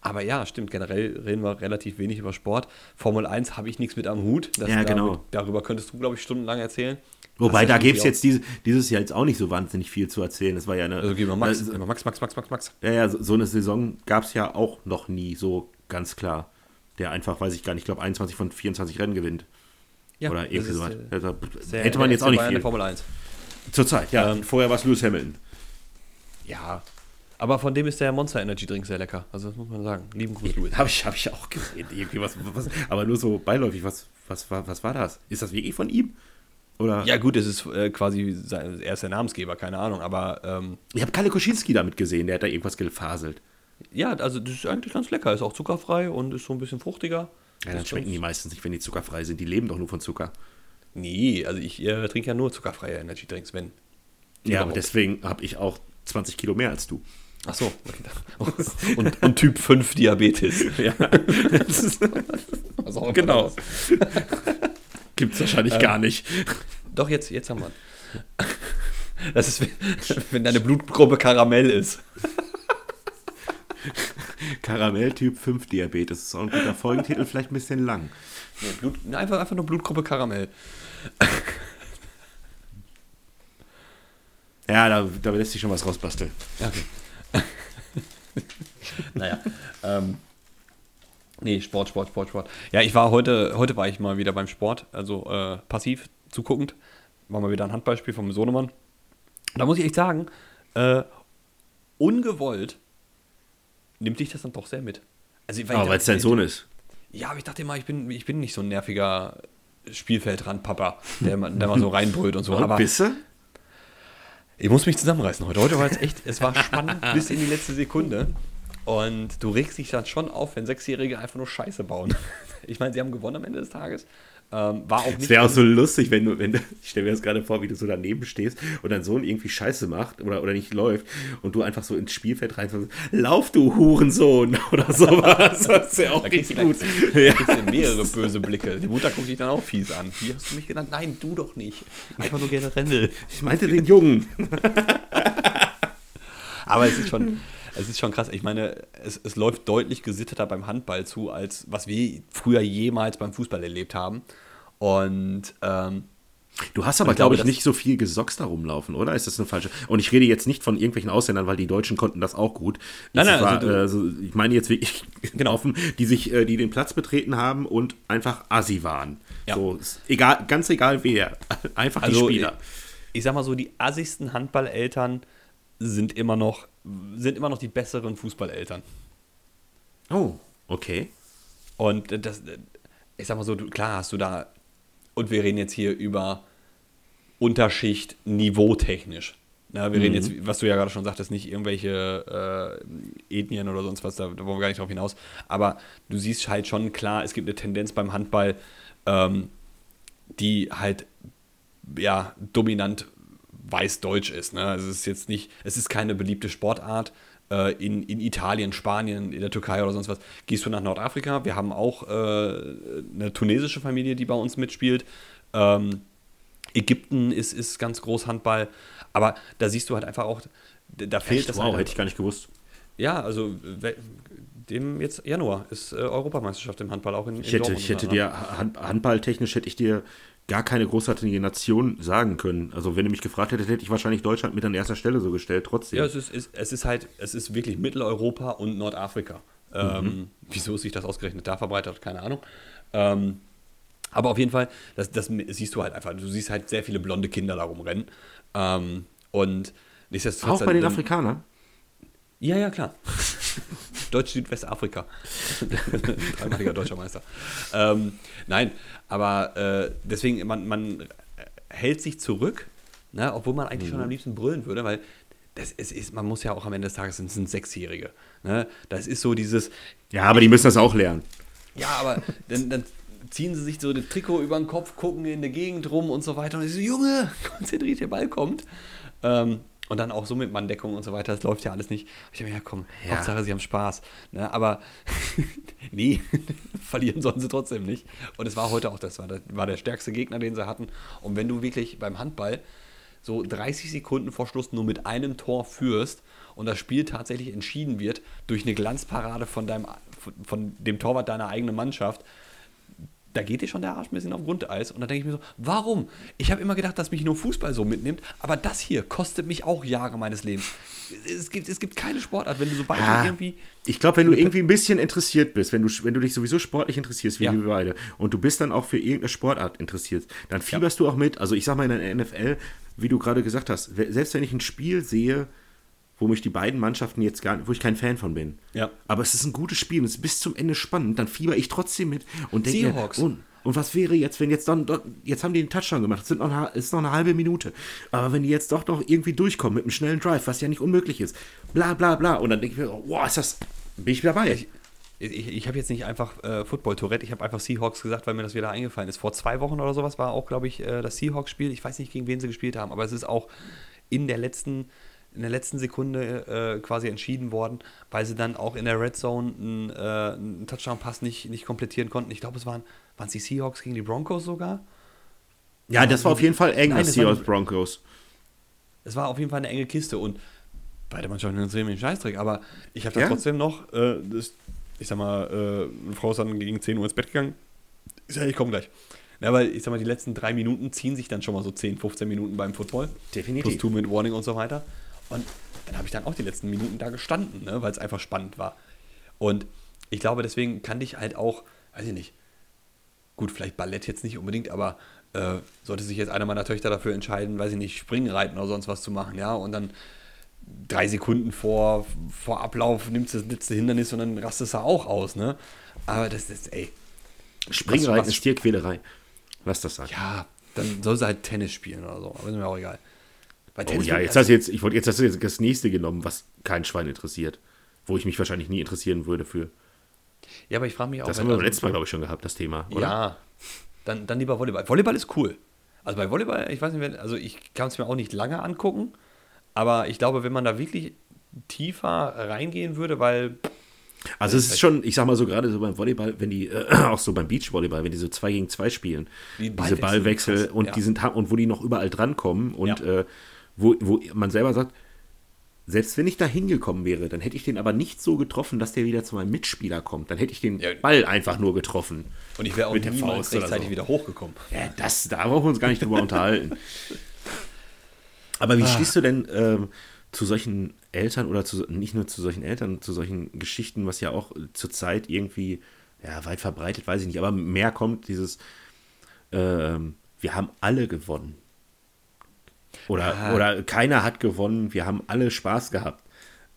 Speaker 2: Aber ja, stimmt, generell reden wir relativ wenig über Sport. Formel 1 habe ich nichts mit am Hut.
Speaker 1: Ja, genau.
Speaker 2: damit- darüber könntest du, glaube ich, stundenlang erzählen.
Speaker 1: Wobei, da gibt es jetzt diese, dieses Jahr jetzt auch nicht so wahnsinnig viel zu erzählen. Das war ja eine.
Speaker 2: Also gehen wir Max,
Speaker 1: äh,
Speaker 2: wir Max, Max, Max, Max, Max.
Speaker 1: Ja, ja, so so eine Saison gab es ja auch noch nie so ganz klar. Der einfach, weiß ich gar nicht, ich glaube 21 von 24 Rennen gewinnt.
Speaker 2: Ja,
Speaker 1: Oder
Speaker 2: das
Speaker 1: irgendwie
Speaker 2: ist,
Speaker 1: sowas.
Speaker 2: äh,
Speaker 1: Also, hätte man jetzt auch nicht
Speaker 2: Bayern
Speaker 1: viel.
Speaker 2: Formel 1.
Speaker 1: Zurzeit, ja.
Speaker 2: Ähm,
Speaker 1: Vorher war es Lewis Hamilton.
Speaker 2: Ja. Aber von dem ist der Monster Energy Drink sehr lecker. Also das muss man sagen. Lieben Gruß, Louis.
Speaker 1: Habe ich, hab ich auch gesehen. Irgendwie was, was, aber nur so beiläufig. Was, was, war, was war das? Ist das wirklich von ihm? Oder?
Speaker 2: Ja, gut, es ist äh, quasi, sein, er ist der Namensgeber, keine Ahnung, aber ähm,
Speaker 1: Ich habe Kalle Koschinski damit gesehen, der hat da irgendwas gefaselt.
Speaker 2: ja, also das ist eigentlich ganz lecker. Ist auch zuckerfrei und ist so ein bisschen fruchtiger.
Speaker 1: Ja, dann
Speaker 2: Ist
Speaker 1: schmecken die meistens nicht, wenn die zuckerfrei sind. Die leben doch nur von Zucker.
Speaker 2: Nee, also ich äh, trinke ja nur zuckerfreie Energy Drinks, wenn.
Speaker 1: Ja, aber deswegen habe ich auch 20 Kilo mehr als du.
Speaker 2: Ach so. okay. und, und Typ 5 Diabetes.
Speaker 1: Ja,
Speaker 2: Was auch immer
Speaker 1: genau.
Speaker 2: das ist.
Speaker 1: Gibt's wahrscheinlich gar nicht.
Speaker 2: Doch, jetzt, jetzt haben wir. Das ist, wenn, deine Blutgruppe Karamell ist.
Speaker 1: Karamell Typ 5 Diabetes. ist auch ein guter Folgentitel, vielleicht ein bisschen lang.
Speaker 2: Nee, Blut, einfach, einfach nur Blutgruppe Karamell.
Speaker 1: Ja, da, da lässt sich schon was rausbasteln.
Speaker 2: Ja, okay. naja. Ähm, nee, Sport, Sport, Sport, Sport. Ja, ich war heute, heute war ich mal wieder beim Sport, also äh, passiv zuguckend. War mal wieder ein Handballspiel vom Sohnemann. Da muss ich echt sagen, äh, ungewollt nimmt dich das dann doch sehr mit. Also, weil
Speaker 1: weil es dein Sohn ist.
Speaker 2: Ja, aber ich dachte immer, ich bin, ich bin nicht so ein nerviger Spielfeldrand-Papa, der, der mal so reinbrüllt und so. Aber
Speaker 1: bist du?
Speaker 2: Ich muss mich zusammenreißen heute. Heute war es echt, es war spannend bis in die letzte Sekunde. Und du regst dich dann schon auf, wenn Sechsjährige einfach nur Scheiße bauen. Ich meine, sie haben gewonnen am Ende des Tages. Ähm, war auch
Speaker 1: Es
Speaker 2: nicht.
Speaker 1: wäre auch so lustig, wenn du, wenn du, ich stelle mir das gerade vor, wie du so daneben stehst und dein Sohn irgendwie Scheiße macht oder, oder nicht läuft und du einfach so ins Spielfeld rein sagst, lauf du Hurensohn oder sowas. Das ist ja auch
Speaker 2: da kriegst du,
Speaker 1: richtig
Speaker 2: gleich-
Speaker 1: gut.
Speaker 2: da
Speaker 1: Ja.
Speaker 2: du mehrere böse Blicke. Die Mutter guckt dich dann auch fies an. Wie hast du mich genannt? Nein, du doch nicht. Einfach nur generell.
Speaker 1: Ich meinte den Jungen.
Speaker 2: Aber es ist schon, es ist schon krass. Ich meine, es, es läuft deutlich gesitteter beim Handball zu, als was wir früher jemals beim Fußball erlebt haben. Und ähm,
Speaker 1: Du hast aber,
Speaker 2: Ich glaube,
Speaker 1: glaube ich, nicht so viel Gesocks da rumlaufen, oder? Ist das eine falsche? Und ich rede jetzt nicht von irgendwelchen Ausländern, weil die Deutschen konnten das auch gut.
Speaker 2: Nein, nein,
Speaker 1: war,
Speaker 2: also
Speaker 1: also ich meine jetzt wirklich
Speaker 2: Genau.
Speaker 1: die sich, äh, die den Platz betreten haben und einfach assi waren.
Speaker 2: Ja.
Speaker 1: So, egal, ganz egal wer. Einfach
Speaker 2: also
Speaker 1: die Spieler.
Speaker 2: Ich, ich sag mal so, die assigsten Handballeltern sind immer noch, sind immer noch die besseren Fußballeltern.
Speaker 1: Oh, okay.
Speaker 2: Und das, ich sag mal so, du, klar hast du da, und wir reden jetzt hier über Unterschicht niveautechnisch. Na, wir reden jetzt, was du ja gerade schon sagtest, nicht irgendwelche äh, Ethnien oder sonst was, da, da wollen wir gar nicht drauf hinaus. Aber du siehst halt schon klar, es gibt eine Tendenz beim Handball, ähm, die halt ja dominant weiß-deutsch ist. Ne? Also es ist jetzt nicht, es ist keine beliebte Sportart. Äh, in, in Italien, Spanien, in der Türkei oder sonst was. Gehst du nach Nordafrika? Wir haben auch äh, eine tunesische Familie, die bei uns mitspielt. Ähm, Ägypten ist, ist ganz groß Handball. Aber da siehst du halt einfach auch, da fehlt
Speaker 1: Echt?
Speaker 2: das
Speaker 1: Wow,
Speaker 2: halt.
Speaker 1: hätte ich gar nicht gewusst.
Speaker 2: Ja, also dem jetzt Januar ist äh, Europameisterschaft im Handball auch in, in
Speaker 1: Ich hätte,
Speaker 2: Dortmund
Speaker 1: ich hätte
Speaker 2: unter
Speaker 1: dir Hand, handballtechnisch hätte ich dir gar keine großartige Nation sagen können. Also wenn du mich gefragt hättest, hätte ich wahrscheinlich Deutschland mit an erster Stelle so gestellt, trotzdem.
Speaker 2: Ja, es ist, es, es ist halt, es ist wirklich Mitteleuropa und Nordafrika. Ähm, wieso sich das ausgerechnet da verbreitet, keine Ahnung. Ähm, aber auf jeden Fall, das, das siehst du halt einfach. Du siehst halt sehr viele blonde Kinder da rumrennen. Ähm, und nichtsdestotrotz.
Speaker 1: Auch bei den
Speaker 2: dann-
Speaker 1: Afrikanern?
Speaker 2: Ja, ja, klar. Deutsch-Südwestafrika. Dreimaliger deutscher Meister. Ähm, nein, aber äh, deswegen, man, man hält sich zurück, ne? obwohl man eigentlich mhm. schon am liebsten brüllen würde, weil das ist, ist, man muss ja auch am Ende des Tages, sind, sind Sechsjährige. Ne? Das ist so dieses.
Speaker 1: Ja, aber die müssen das auch lernen.
Speaker 2: Ja, aber dann, dann ziehen sie sich so das Trikot über den Kopf, gucken in der Gegend rum und so weiter. Und ich so, Junge, konzentriert, der Ball kommt. Ähm, und dann auch so mit Manndeckung und so weiter, das läuft ja alles nicht. Ich habe mir ja, komm, ja. Hauptsache, sie haben Spaß. Ne? Aber nee, verlieren sollen sie trotzdem nicht. Und es war heute auch, das war der, war der stärkste Gegner, den sie hatten. Und wenn du wirklich beim Handball so 30 Sekunden vor Schluss nur mit einem Tor führst und das Spiel tatsächlich entschieden wird durch eine Glanzparade von, deinem, von dem Torwart deiner eigenen Mannschaft, da geht dir schon der Arsch ein bisschen auf Grundeis. Und da denke ich mir so, warum? Ich habe immer gedacht, dass mich nur Fußball so mitnimmt, aber das hier kostet mich auch Jahre meines Lebens. Es gibt, es gibt keine Sportart, wenn du so beide ah, irgendwie.
Speaker 1: Ich glaube, wenn du irgendwie ein bisschen interessiert bist, wenn du, wenn du dich sowieso sportlich interessierst, wie ja. wir beide, und du bist dann auch für irgendeine Sportart interessiert, dann fieberst ja. du auch mit. Also ich sag mal in der NFL, wie du gerade gesagt hast, selbst wenn ich ein Spiel sehe, wo mich die beiden Mannschaften jetzt gar wo ich kein Fan von bin.
Speaker 2: Ja.
Speaker 1: Aber es ist ein gutes Spiel und es ist bis zum Ende spannend, dann fieber ich trotzdem mit und denke mir, und, und was wäre jetzt, wenn jetzt dann, jetzt haben die den Touchdown gemacht, es sind noch eine, ist noch eine halbe Minute, aber wenn die jetzt doch noch irgendwie durchkommen mit einem schnellen Drive, was ja nicht unmöglich ist, bla bla bla, und dann denke ich mir, wow, ist das, bin ich dabei.
Speaker 2: Ich, ich, ich habe jetzt nicht einfach äh, Football-Tourette, ich habe einfach Seahawks gesagt, weil mir das wieder eingefallen ist. Vor zwei Wochen oder sowas war auch, glaube ich, äh, das Seahawks-Spiel. Ich weiß nicht, gegen wen sie gespielt haben, aber es ist auch in der letzten in der letzten Sekunde äh, quasi entschieden worden, weil sie dann auch in der Red Zone einen, äh, einen Touchdown-Pass nicht, nicht komplettieren konnten. Ich glaube, es waren, waren es die Seahawks gegen die Broncos sogar?
Speaker 1: Ja, das war auf jeden Fall eng, Nein, das Seahawks Broncos.
Speaker 2: Es war auf jeden Fall eine enge Kiste und beide Mannschaften interessieren mich Scheißdreck, aber ich habe da ja? trotzdem noch, äh, das, ich sag mal, äh, eine Frau ist dann gegen 10 Uhr ins Bett gegangen. Ich sag, ich komme gleich. Ja, weil ich sag mal, die letzten drei Minuten ziehen sich dann schon mal so 10, 15 Minuten beim Football.
Speaker 1: Definitiv.
Speaker 2: Plus Two-Minute-Warning und so weiter. Und dann habe ich dann auch die letzten Minuten da gestanden, ne, weil es einfach spannend war. Und ich glaube, deswegen kann ich halt auch, weiß ich nicht, gut, vielleicht Ballett jetzt nicht unbedingt, aber äh, sollte sich jetzt einer meiner Töchter dafür entscheiden, weiß ich nicht, Springreiten oder sonst was zu machen, ja, und dann drei Sekunden vor, vor Ablauf nimmst du das letzte Hindernis und dann rastest du auch aus, ne? Aber das ist, ey.
Speaker 1: Springreiten ist Tierquälerei. Was das sagt.
Speaker 2: Ja, dann soll sie halt Tennis spielen oder so, aber ist mir auch egal.
Speaker 1: Oh ja, jetzt hast du jetzt, ich wollte jetzt hast du jetzt das nächste genommen, was kein Schwein interessiert. Wo ich mich wahrscheinlich nie interessieren würde für.
Speaker 2: Ja, aber ich frage mich auch.
Speaker 1: Das haben wir beim letzten Mal, glaube ich, schon gehabt, das Thema.
Speaker 2: Oder? Ja, dann, dann lieber Volleyball. Volleyball ist cool. Also bei Volleyball, ich weiß nicht, also ich kann es mir auch nicht lange angucken, aber ich glaube, wenn man da wirklich tiefer reingehen würde, weil.
Speaker 1: Also es ist schon, ich sag mal so gerade so beim Volleyball, wenn die, äh, auch so beim Beachvolleyball, wenn die so zwei gegen zwei spielen, die diese Ballwechsel und ja. die sind und wo die noch überall drankommen und ja. äh, wo, wo man selber sagt, selbst wenn ich da hingekommen wäre, dann hätte ich den aber nicht so getroffen, dass der wieder zu meinem Mitspieler kommt. Dann hätte ich den ja. Ball einfach nur getroffen.
Speaker 2: Und ich wäre auch mit niemals rechtzeitig so. wieder hochgekommen.
Speaker 1: Ja, das, da brauchen wir uns gar nicht drüber unterhalten. Aber wie ah. stehst du denn ähm, zu solchen Eltern oder zu, nicht nur zu solchen Eltern, zu solchen Geschichten, was ja auch zurzeit irgendwie, ja, weit verbreitet, weiß ich nicht, aber mehr kommt dieses, ähm, wir haben alle gewonnen. Oder, ah. oder keiner hat gewonnen, wir haben alle Spaß gehabt.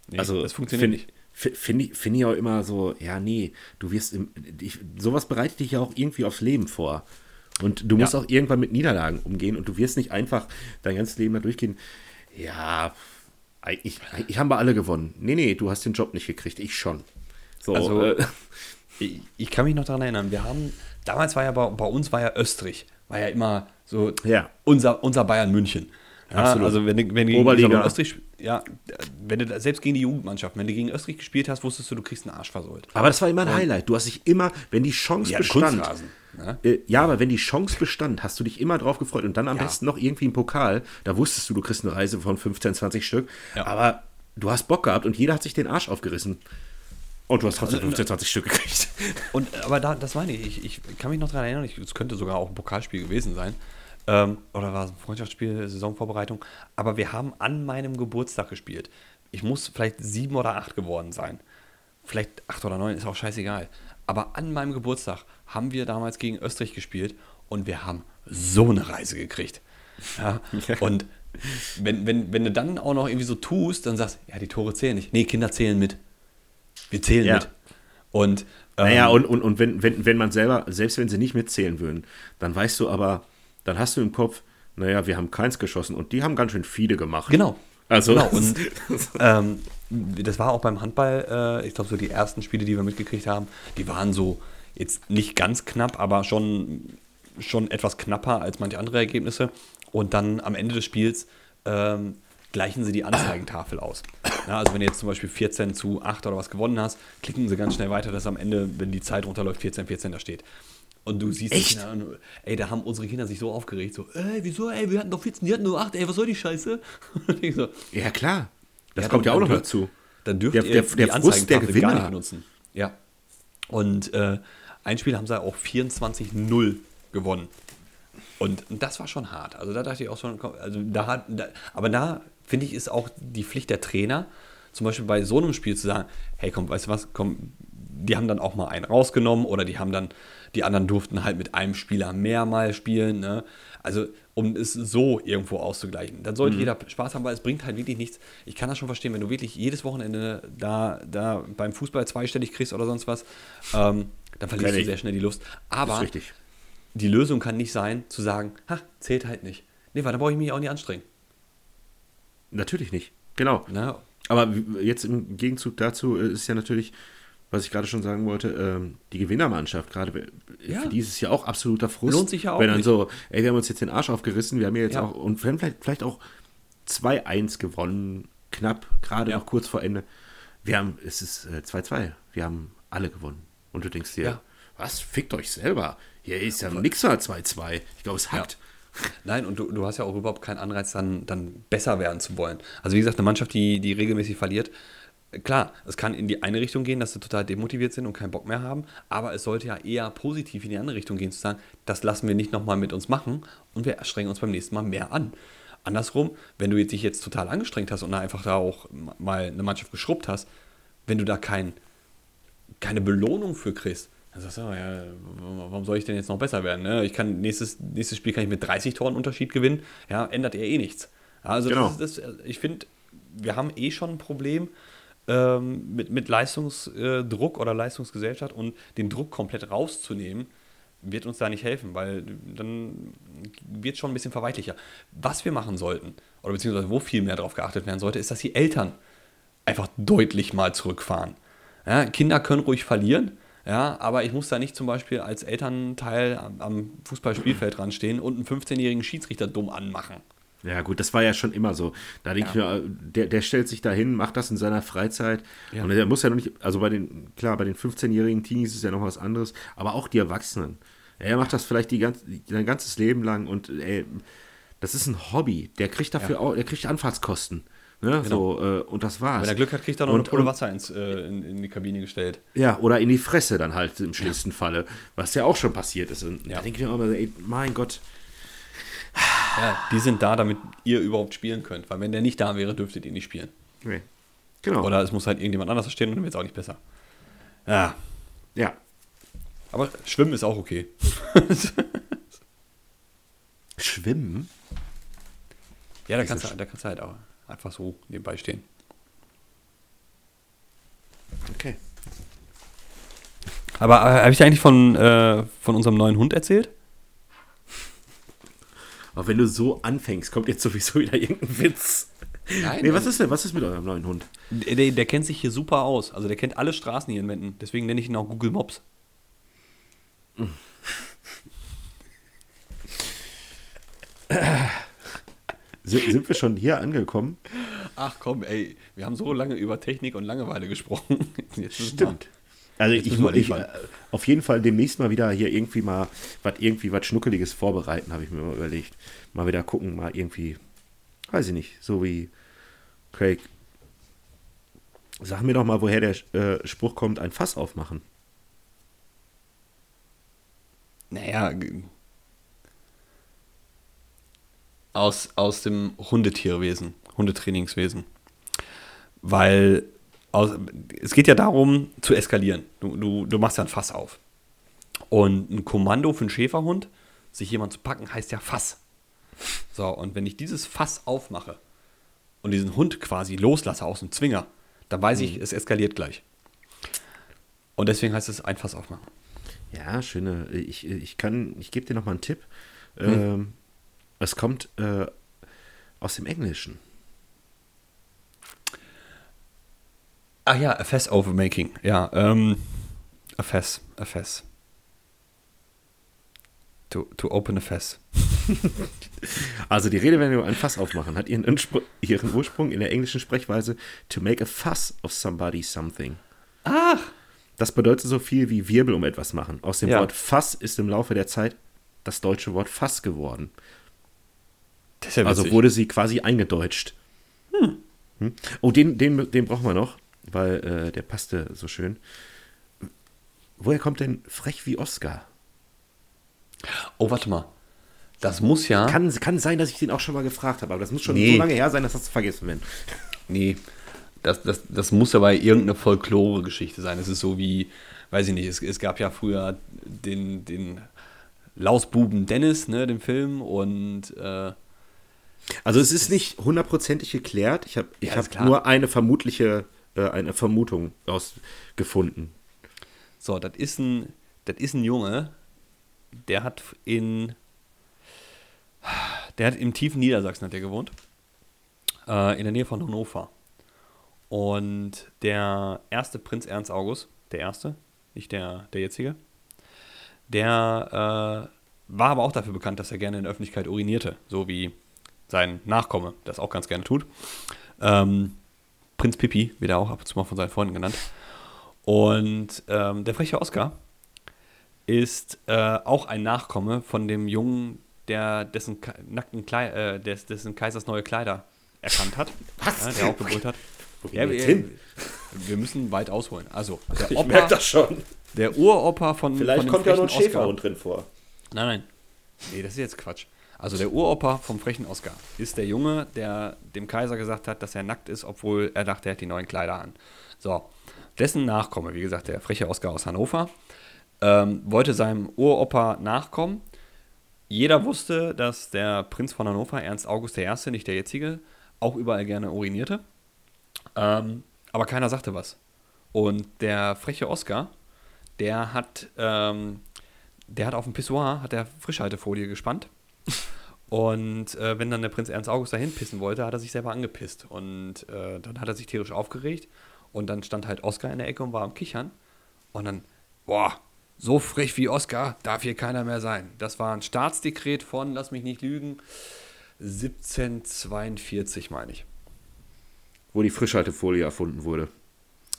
Speaker 2: Nee, also, das funktioniert
Speaker 1: nicht. Finde ich, find ich auch immer so, ja, nee, du wirst, im, ich, sowas bereitet dich ja auch irgendwie aufs Leben vor. Und du musst ja. auch irgendwann mit Niederlagen umgehen und du wirst nicht einfach dein ganzes Leben da durchgehen. Ja, ich, ich haben wir alle gewonnen. Nee, nee, du hast den Job nicht gekriegt, ich schon.
Speaker 2: So, also, äh, ich, ich, kann mich noch daran erinnern, wir haben, damals war ja bei, bei uns war ja Österreich, war ja immer so
Speaker 1: ja.
Speaker 2: unser, unser Bayern München. Ja, Absolut. Also wenn du, wenn du
Speaker 1: Oberliga.
Speaker 2: Österreich, ja, wenn du selbst gegen die Jugendmannschaft, wenn du gegen Österreich gespielt hast, wusstest du, du kriegst einen Arsch versohlt.
Speaker 1: Aber das war immer ein Highlight. Du hast dich immer, wenn die Chance ja, bestand. Ne? Äh, ja, aber wenn die Chance bestand, hast du dich immer drauf gefreut und dann am ja. besten noch irgendwie einen Pokal. Da wusstest du, du kriegst eine Reise von 15, 20 Stück. Ja. Aber du hast Bock gehabt und jeder hat sich den Arsch aufgerissen. Und du hast trotzdem 15, also, 20 Stück gekriegt.
Speaker 2: Und, aber da, das meine ich. ich. Ich kann mich noch daran erinnern, es könnte sogar auch ein Pokalspiel gewesen sein. Ähm, oder war es ein Freundschaftsspiel, Saisonvorbereitung. Aber wir haben an meinem Geburtstag gespielt. Ich muss vielleicht sieben oder acht geworden sein. Vielleicht acht oder neun, ist auch scheißegal. Aber an meinem Geburtstag haben wir damals gegen Österreich gespielt und wir haben so eine Reise gekriegt. Ja? Und wenn, wenn, wenn du dann auch noch irgendwie so tust, dann sagst du, ja, die Tore zählen nicht. Nee, Kinder zählen mit. Wir zählen ja. mit. Und,
Speaker 1: ähm, naja, und, und, und wenn, wenn, wenn man selber, selbst wenn sie nicht mitzählen würden, dann weißt du aber, dann hast du im Kopf, naja, wir haben keins geschossen und die haben ganz schön viele gemacht.
Speaker 2: Genau.
Speaker 1: Also,
Speaker 2: Genau, und ähm, das war auch beim Handball, äh, ich glaube, so die ersten Spiele, die wir mitgekriegt haben, die waren so jetzt nicht ganz knapp, aber schon, schon etwas knapper als manche andere Ergebnisse. Und dann am Ende des Spiels ähm, gleichen sie die Anzeigentafel aus. Ja, also wenn du jetzt zum Beispiel 14 zu 8 oder was gewonnen hast, klicken sie ganz schnell weiter, dass am Ende, wenn die Zeit runterläuft, 14, 14 da steht. Und du siehst, die
Speaker 1: Echt?
Speaker 2: Kinder, und, ey, da haben unsere Kinder sich so aufgeregt, so, ey, wieso, ey, wir hatten doch 14, die hatten nur 8, ey, was soll die Scheiße? Und ich so,
Speaker 1: ja klar, das
Speaker 2: Ja,
Speaker 1: kommt ja auch noch dazu.
Speaker 2: dann dürft
Speaker 1: Der-
Speaker 2: ihr
Speaker 1: der-
Speaker 2: die
Speaker 1: der Frust der Gewinner.
Speaker 2: gar nicht benutzen. Ja. Und äh, ein Spiel haben sie auch 24-0 gewonnen. Und das war schon hart. Also da dachte ich auch schon, also da hat, da, aber da finde ich, ist auch die Pflicht der Trainer, zum Beispiel bei so einem Spiel zu sagen, hey komm, weißt du was, komm, die haben dann auch mal einen rausgenommen oder die haben dann, die anderen durften halt mit einem Spieler mehr mal spielen. Ne? Also um es so irgendwo auszugleichen. Dann sollte jeder Spaß haben, weil es bringt halt wirklich nichts. Ich kann das schon verstehen, wenn du wirklich jedes Wochenende da, da beim Fußball zweistellig kriegst oder sonst was, ähm, dann verlierst du sehr schnell die Lust. Aber die Lösung kann nicht sein, zu sagen, ha, zählt halt nicht. Nee, weil dann brauche ich mich auch nicht anstrengen.
Speaker 1: Natürlich nicht. Genau.
Speaker 2: Ne?
Speaker 1: Aber jetzt im Gegenzug dazu äh, ist ja natürlich, was ich gerade schon sagen wollte, ähm, die Gewinnermannschaft, gerade äh,
Speaker 2: Ja.
Speaker 1: für die ist es ja auch absoluter Frust.
Speaker 2: Lohnt sich ja auch
Speaker 1: Wenn dann
Speaker 2: nicht.
Speaker 1: so, ey, wir haben uns jetzt den Arsch aufgerissen, wir haben ja jetzt
Speaker 2: Ja.
Speaker 1: auch, und wir haben vielleicht, vielleicht auch 2-1 gewonnen, knapp, gerade
Speaker 2: Ja.
Speaker 1: noch kurz vor Ende. Wir haben, es ist äh, 2-2, wir haben alle gewonnen. Und du denkst dir,
Speaker 2: Ja.
Speaker 1: was, fickt euch selber. Hier ist ja nix mal 2-2. Ich glaube, es hackt.
Speaker 2: Nein, und du, du hast ja auch überhaupt keinen Anreiz, dann, dann besser werden zu wollen. Also wie gesagt, eine Mannschaft, die, die regelmäßig verliert, klar, es kann in die eine Richtung gehen, dass sie total demotiviert sind und keinen Bock mehr haben, aber es sollte ja eher positiv in die andere Richtung gehen, zu sagen, das lassen wir nicht nochmal mit uns machen und wir strengen uns beim nächsten Mal mehr an. Andersrum, wenn du dich jetzt total angestrengt hast und da einfach da auch mal eine Mannschaft geschrubbt hast, wenn du da kein, keine Belohnung für kriegst, dann sagst du, oh ja, warum soll ich denn jetzt noch besser werden? Ne? Ich kann nächstes, nächstes Spiel kann ich mit 30 Toren Unterschied gewinnen. Ja, ändert ja eh nichts. Also
Speaker 1: Genau.
Speaker 2: das ist, das, ich finde, wir haben eh schon ein Problem ähm, mit, mit Leistungsdruck oder Leistungsgesellschaft und den Druck komplett rauszunehmen, wird uns da nicht helfen, weil dann wird schon ein bisschen verweichlicher. Was wir machen sollten, oder beziehungsweise wo viel mehr darauf geachtet werden sollte, ist, dass die Eltern einfach deutlich mal zurückfahren. Ja, Kinder können ruhig verlieren, ja, aber ich muss da nicht zum Beispiel als Elternteil am, am Fußballspielfeld dran stehen und einen 15-jährigen Schiedsrichter dumm anmachen.
Speaker 1: Ja, gut, das war ja schon immer so. Da denke ich mir, der, der stellt sich da hin, macht das in seiner Freizeit.
Speaker 2: Ja.
Speaker 1: Und der muss ja noch nicht, also bei den, klar, bei den 15-jährigen Teenies ist ja noch was anderes, aber auch die Erwachsenen. Er macht das vielleicht die ganz, sein ganzes Leben lang und ey, das ist ein Hobby. Der kriegt dafür auch, der kriegt Anfahrtskosten. Ne? So, äh, und das war's.
Speaker 2: Wenn er Glück hat, kriegt er noch
Speaker 1: und,
Speaker 2: eine Pulle Wasser ins, äh, in, in die Kabine gestellt.
Speaker 1: Ja, oder in die Fresse dann halt im schlimmsten Falle, was ja auch schon passiert ist. Und
Speaker 2: Ja.
Speaker 1: da denke ich mir immer, ey, mein Gott,
Speaker 2: Ja, die sind da, damit ihr überhaupt spielen könnt. Weil wenn der nicht da wäre, dürftet ihr nicht spielen.
Speaker 1: nee. Genau.
Speaker 2: Oder es muss halt irgendjemand anders stehen und dann wird es auch nicht besser. Ja,
Speaker 1: ja.
Speaker 2: aber Schwimmen ist auch okay.
Speaker 1: Schwimmen?
Speaker 2: Ja, da kannst, du, da kannst du halt auch einfach so nebenbei stehen.
Speaker 1: Okay.
Speaker 2: Aber äh, habe ich dir eigentlich von, äh, von unserem neuen Hund erzählt?
Speaker 1: Aber wenn du so anfängst, kommt jetzt sowieso wieder irgendein Witz.
Speaker 2: Nein,
Speaker 1: Nee, was ist denn? Was ist mit eurem neuen Hund?
Speaker 2: Der, der, der kennt sich hier super aus. Also der kennt alle Straßen hier in Menden. Deswegen nenne ich ihn auch Google Mops.
Speaker 1: Sind, sind wir schon hier angekommen?
Speaker 2: Ach komm, ey, wir haben so lange über Technik und Langeweile gesprochen.
Speaker 1: Stimmt. Also
Speaker 2: Jetzt
Speaker 1: ich,
Speaker 2: liefern.
Speaker 1: äh, auf jeden Fall demnächst mal wieder hier irgendwie mal was irgendwie was Schnuckeliges vorbereiten, habe ich mir mal überlegt. Mal wieder gucken, mal irgendwie, weiß ich nicht, so wie Craig. Sag mir doch mal, woher der äh, Spruch kommt, ein Fass aufmachen.
Speaker 2: Naja, aus, aus dem Hundetierwesen, Hundetrainingswesen. Weil aus, es geht ja darum, zu eskalieren. Du, du, du machst ja ein Fass auf. Und ein Kommando für einen Schäferhund, sich jemand zu packen, heißt ja Fass. So, und wenn ich dieses Fass aufmache und diesen Hund quasi loslasse aus dem Zwinger, dann weiß ich, es eskaliert gleich. Und deswegen heißt es ein Fass aufmachen.
Speaker 1: Ja, schöne. Ich, ich kann, ich gebe dir noch mal einen Tipp.
Speaker 2: Hm.
Speaker 1: Ähm, Es kommt äh, aus dem Englischen.
Speaker 2: Ah ja, a Fess Overmaking. Ja, ähm, a Fess, a Fess. To, to open a Fess.
Speaker 1: Also die Redewendung ein Fass aufmachen hat ihren, Inspr ihren Ursprung in der englischen Sprechweise to make a fuss of somebody something.
Speaker 2: Ach!
Speaker 1: Das bedeutet so viel wie Wirbel um etwas machen. Aus dem
Speaker 2: Ja.
Speaker 1: Wort Fass ist im Laufe der Zeit das deutsche Wort Fass geworden.
Speaker 2: Ja
Speaker 1: Also wurde sie quasi eingedeutscht. Hm. Oh, den, den, den brauchen wir noch, weil äh, der passte so schön. Woher kommt denn frech wie Oscar?
Speaker 2: Oh, warte mal. Das muss ja.
Speaker 1: Kann, kann sein, dass ich den auch schon mal gefragt habe, aber das muss schon
Speaker 2: Nee.
Speaker 1: so lange her sein, dass das vergessen wird.
Speaker 2: Nee, das, das, das muss aber irgendeine Folklore-Geschichte sein. Es ist so wie, weiß ich nicht, es, es gab ja früher den, den Lausbuben Dennis, ne, den Film, und äh,
Speaker 1: Also es ist nicht hundertprozentig geklärt. Ich habe ich
Speaker 2: Ja,
Speaker 1: hab nur eine vermutliche, äh, eine Vermutung ausgefunden.
Speaker 2: so, das ist ein, das ist ein Junge, der hat in, der hat im tiefen Niedersachsen hat der gewohnt, äh, in der Nähe von Hannover. Und der erste Prinz Ernst August, der erste, nicht der, der jetzige, der äh, war aber auch dafür bekannt, dass er gerne in der Öffentlichkeit urinierte, so wie sein Nachkomme das auch ganz gerne tut. Ähm, Prinz Pippi wird er auch ab und zu mal von seinen Freunden genannt. Und ähm, der freche Oscar ist äh, auch ein Nachkomme von dem Jungen, der dessen nackten Klei äh, des, dessen Kaisers neue Kleider erkannt hat.
Speaker 1: Was?
Speaker 2: Ja, der auch gebrüllt hat.
Speaker 1: Wo
Speaker 2: Ja,
Speaker 1: wir hin?
Speaker 2: wir müssen weit ausholen. Also, der
Speaker 1: Ich
Speaker 2: Opa,
Speaker 1: merke das schon.
Speaker 2: der Uropa von,
Speaker 1: Vielleicht
Speaker 2: von
Speaker 1: kommt ja noch ein. Schäferhund drin vor.
Speaker 2: Nein, nein. Nee, das ist jetzt Quatsch. Also der Uropa vom frechen Oscar ist der Junge, der dem Kaiser gesagt hat, dass er nackt ist, obwohl er dachte, er hat die neuen Kleider an. So, dessen Nachkomme, wie gesagt, der freche Oscar aus Hannover, ähm, wollte seinem Uropa nachkommen. Jeder wusste, dass der Prinz von Hannover, Ernst August I., nicht der jetzige, auch überall gerne urinierte. Ähm, aber keiner sagte was. Und der freche Oscar, der hat, ähm, der hat auf dem Pissoir hat er Frischhaltefolie gespannt. Und äh, wenn dann der Prinz Ernst August dahin pissen wollte, hat er sich selber angepisst. Und äh, dann hat er sich tierisch aufgeregt. Und dann stand halt Oscar in der Ecke und war am Kichern. Und dann, boah, so frech wie Oscar darf hier keiner mehr sein. Das war ein Staatsdekret von, lass mich nicht lügen, 1742, meine ich.
Speaker 1: Wo die Frischhaltefolie erfunden wurde.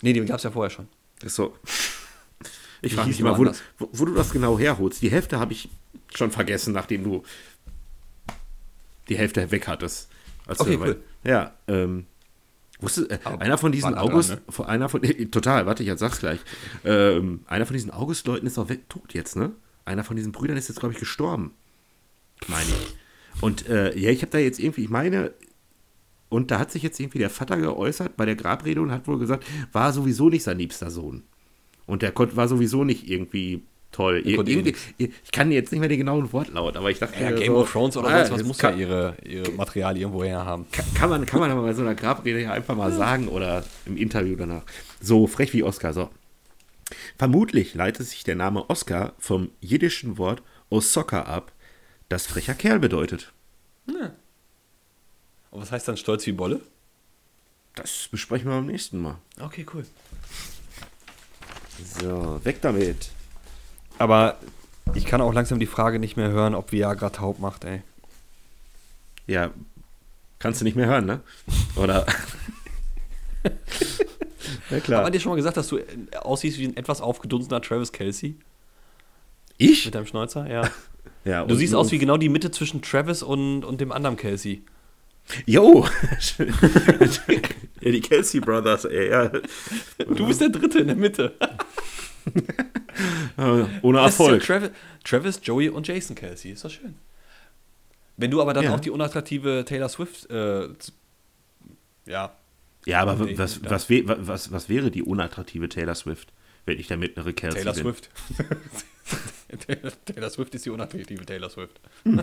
Speaker 2: Nee, die gab es ja vorher schon.
Speaker 1: Ist so. Ich frage mich immer, wo, wo, wo du das genau herholst. Die Hälfte habe ich schon vergessen, nachdem du die Hälfte weg hattest.
Speaker 2: Okay, cool.
Speaker 1: Ja, ähm. Wusstest, äh, einer von diesen
Speaker 2: nah dran,
Speaker 1: August,
Speaker 2: ne?
Speaker 1: einer von, total, warte, ich sag's gleich. Ähm, einer von diesen August-Leuten ist auch weg, tot jetzt, ne? Einer von diesen Brüdern ist jetzt, glaube ich, gestorben. Meine ich. Und äh, ja, ich habe da jetzt irgendwie, ich meine, und da hat sich jetzt irgendwie der Vater geäußert bei der Grabrede und hat wohl gesagt, war sowieso nicht sein liebster Sohn. Und der war sowieso nicht irgendwie toll. Ir irgendwie, ich kann jetzt nicht mehr den genauen Wortlaut, aber ich dachte
Speaker 2: Ja, Game
Speaker 1: so,
Speaker 2: of Thrones oder
Speaker 1: ah,
Speaker 2: sonst was
Speaker 1: das
Speaker 2: muss
Speaker 1: kann,
Speaker 2: ja ihre, ihre Material irgendwo her haben.
Speaker 1: kann, kann man, kann man aber bei so einer Grabrede ja einfach mal sagen oder im Interview danach. So frech wie Oscar, so. Vermutlich leitet sich der Name Oscar vom jiddischen Wort Osaka ab, das frecher Kerl bedeutet.
Speaker 2: Und was heißt dann stolz wie Bolle?
Speaker 1: Das besprechen wir beim nächsten Mal.
Speaker 2: Okay, cool.
Speaker 1: So, weg damit.
Speaker 2: Aber ich kann auch langsam die Frage nicht mehr hören, ob Viagra taub macht, ey.
Speaker 1: Ja, kannst du nicht mehr hören, ne? Oder? ja,
Speaker 2: Hat
Speaker 1: klar.
Speaker 2: man dir schon mal gesagt, dass du äh, aussiehst wie ein etwas aufgedunsener Travis Kelsey
Speaker 1: Ich?
Speaker 2: mit deinem Schnäuzer? Ja.
Speaker 1: Ja,
Speaker 2: Du siehst aus wie genau die Mitte zwischen Travis und, und dem anderen Kelsey.
Speaker 1: Jo! ja, die Kelsey Brothers, ey. Ja.
Speaker 2: Du bist der Dritte in der Mitte.
Speaker 1: Äh, Ohne Erfolg.
Speaker 2: Travis, Travis, Joey und Jason Kelsey. Ist doch schön. Wenn du aber dann
Speaker 1: Ja.
Speaker 2: auch die unattraktive Taylor Swift, äh, ja,
Speaker 1: Ja, aber
Speaker 2: Nee,
Speaker 1: was, was, was, was wäre die unattraktive Taylor Swift, wenn ich der mittlere Kelsey
Speaker 2: Taylor
Speaker 1: bin?
Speaker 2: Swift. Taylor, Taylor Swift ist die unattraktive Taylor Swift.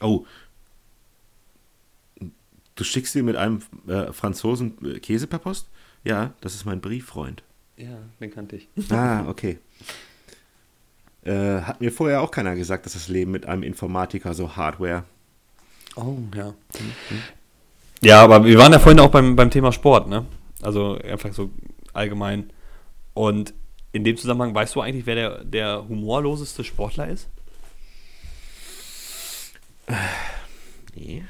Speaker 1: Oh. Du schickst dir mit einem äh, Franzosen äh, Käse per Post? Ja, das ist mein Brieffreund.
Speaker 2: Ja, den kannte ich.
Speaker 1: Ah, okay. Äh, hat mir vorher auch keiner gesagt, dass das Leben mit einem Informatiker so Hardware.
Speaker 2: Oh, ja. Ja, aber wir waren ja vorhin auch beim, beim Thema Sport, ne? Also einfach so allgemein. Und in dem Zusammenhang, weißt du eigentlich, wer der, der humorloseste Sportler ist?
Speaker 1: Nee.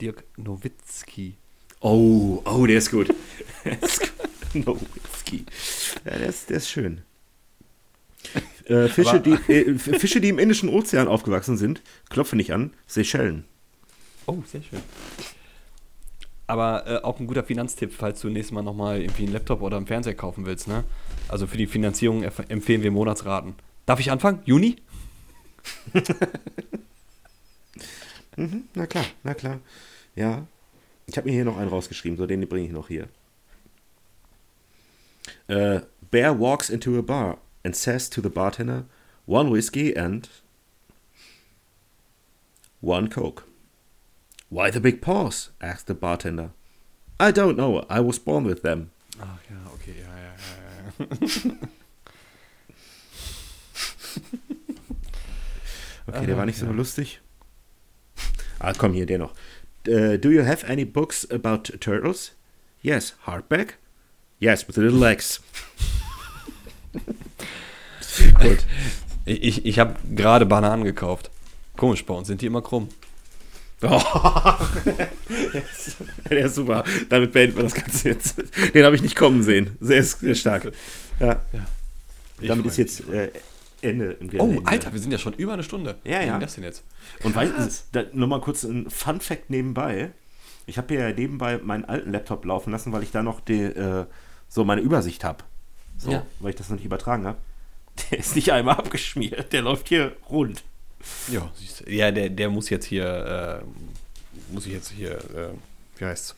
Speaker 2: Dirk Nowitzki.
Speaker 1: Oh, oh, der ist gut. Der ist gut. Nowitzki. Ja, der ist, der ist schön. Äh, Fische,
Speaker 2: Aber-
Speaker 1: die, äh, Fische, die im Indischen Ozean aufgewachsen sind, klopfe nicht an, Seychellen.
Speaker 2: Oh, sehr schön. Aber äh, auch ein guter Finanztipp, falls du nächstes Mal nochmal irgendwie einen Laptop oder einen Fernseher kaufen willst, ne? Also für die Finanzierung empfehlen wir Monatsraten. Darf ich anfangen? Juni?
Speaker 1: Na klar, na klar. Ja. Ich habe mir hier noch einen rausgeschrieben, so den bringe ich noch hier. Äh, Bear walks into a bar and says to the bartender, one whiskey and one coke. Why the big pause? asked the bartender. I don't know, I was born with them.
Speaker 2: Ach ja, okay, ja, ja, ja. ja.
Speaker 1: Okay, der war nicht so lustig. Ah, komm hier, der noch. Uh, do you have any books about turtles? Yes, hardback? Yes, with little legs. Gut.
Speaker 2: Ich, ich, habe gerade Bananen gekauft. Komisch, bei uns sind die immer krumm.
Speaker 1: Oh. der ist super. Damit beenden wir das Ganze jetzt. Den habe ich nicht kommen sehen. Sehr, sehr stark. Ja.
Speaker 2: Ich
Speaker 1: Damit ist jetzt äh, Ende im
Speaker 2: Oh,
Speaker 1: Gelände.
Speaker 2: Alter, wir sind ja schon über eine Stunde.
Speaker 1: Ja,
Speaker 2: Wie
Speaker 1: ja.
Speaker 2: ging das denn jetzt?
Speaker 1: Und weißt du, da, nochmal kurz ein Fun Fact nebenbei. Ich habe ja nebenbei meinen alten Laptop laufen lassen, weil ich da noch die, äh, so meine Übersicht habe. So,
Speaker 2: Ja.
Speaker 1: weil ich das noch nicht übertragen habe. Der ist nicht einmal abgeschmiert. Der läuft hier rund.
Speaker 2: Ja. Ja, der, der muss jetzt hier, äh, muss ich jetzt hier, äh, wie heißt's?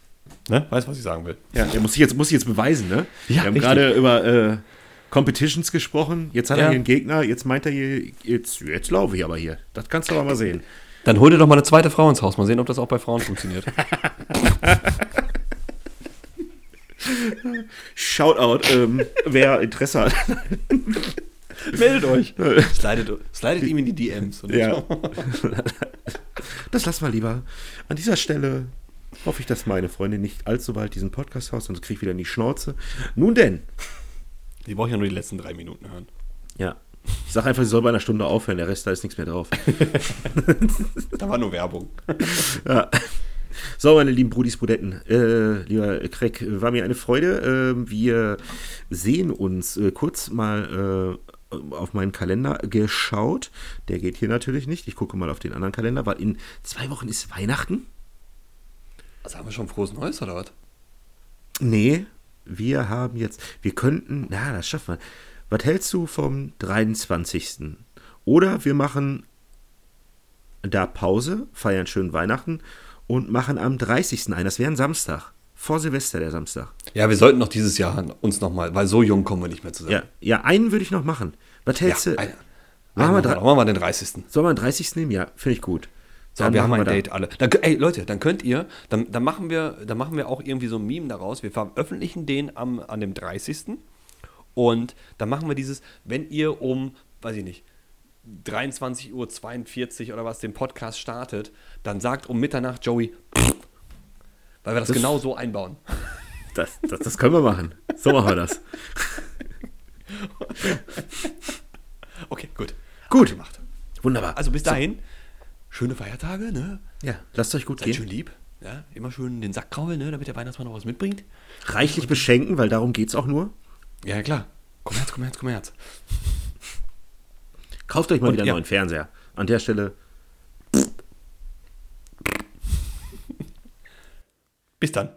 Speaker 2: Ne? Weißt du, was ich sagen will?
Speaker 1: Ja, der muss ich jetzt, muss ich jetzt beweisen, ne?
Speaker 2: Ja,
Speaker 1: Wir haben gerade über äh, Competitions gesprochen. Jetzt hat
Speaker 2: Ja.
Speaker 1: er hier einen Gegner. Jetzt meint er hier, jetzt, jetzt laufe ich aber hier. Das kannst du aber mal sehen.
Speaker 2: Dann hol dir doch mal eine zweite Frau ins Haus. Mal sehen, ob das auch bei Frauen funktioniert.
Speaker 1: Shoutout, ähm, wer Interesse hat.
Speaker 2: Meldet euch. Slidet, slidet ihm in die DMs.
Speaker 1: Ja. Das lass mal lieber. An dieser Stelle hoffe ich, dass meine Freundin nicht allzu bald diesen Podcast haust, sonst krieg ich wieder in die Schnauze. Nun denn.
Speaker 2: Die brauchen ja nur die letzten drei Minuten hören.
Speaker 1: Ja. Ich sag einfach, sie soll bei einer Stunde aufhören, der Rest, da ist nichts mehr drauf.
Speaker 2: Da war nur Werbung.
Speaker 1: Ja. So, meine lieben Brudis, Brudetten, äh, lieber Craig, war mir eine Freude. Äh, wir sehen uns äh, kurz mal äh, auf meinen Kalender geschaut. Der geht hier natürlich nicht. Ich gucke mal auf den anderen Kalender, weil in zwei Wochen ist Weihnachten.
Speaker 2: Also haben wir schon frohes Neues oder was?
Speaker 1: Nee, wir haben jetzt, wir könnten, na, das schaffen wir. Was hältst du vom 23.? Oder wir machen da Pause, feiern schön Weihnachten und machen am 30. ein. Das wäre ein Samstag. Vor Silvester, der Samstag.
Speaker 2: Ja, wir sollten noch dieses Jahr uns nochmal, weil so jung kommen wir nicht mehr zusammen.
Speaker 1: Ja, ja einen würde ich noch machen. Was hältst
Speaker 2: ja
Speaker 1: du?
Speaker 2: ein,
Speaker 1: Machen wir
Speaker 2: machen, wir, den 30.
Speaker 1: Sollen wir einen 30. nehmen? Ja, finde ich gut.
Speaker 2: So,
Speaker 1: Dann
Speaker 2: wir haben ein
Speaker 1: da-
Speaker 2: Date alle. Dann, ey, Leute, dann könnt ihr, dann, dann, machen wir, dann machen wir auch irgendwie so ein Meme daraus. Wir veröffentlichen den am, an dem 30. Und dann machen wir dieses, wenn ihr um, weiß ich nicht, 23.42 Uhr oder was den Podcast startet, dann sagt um Mitternacht Joey, weil wir das,
Speaker 1: Das-
Speaker 2: genau so einbauen.
Speaker 1: Das, das, das können wir machen. So machen wir das.
Speaker 2: Okay, gut.
Speaker 1: Gut.
Speaker 2: Gemacht.
Speaker 1: Wunderbar.
Speaker 2: Also bis dahin, schöne Feiertage, ne?
Speaker 1: ja, lasst euch gut
Speaker 2: Seid
Speaker 1: gehen.
Speaker 2: schön lieb. Ja, immer schön den Sack kraulen, ne, damit der Weihnachtsmann noch was mitbringt.
Speaker 1: Reichlich beschenken, weil darum geht es auch nur.
Speaker 2: Ja, ja, klar. Komm Herz, komm Herz, komm Herz.
Speaker 1: Kauft euch mal
Speaker 2: Und
Speaker 1: wieder einen
Speaker 2: ja.
Speaker 1: neuen Fernseher. An der Stelle
Speaker 2: Bis dann.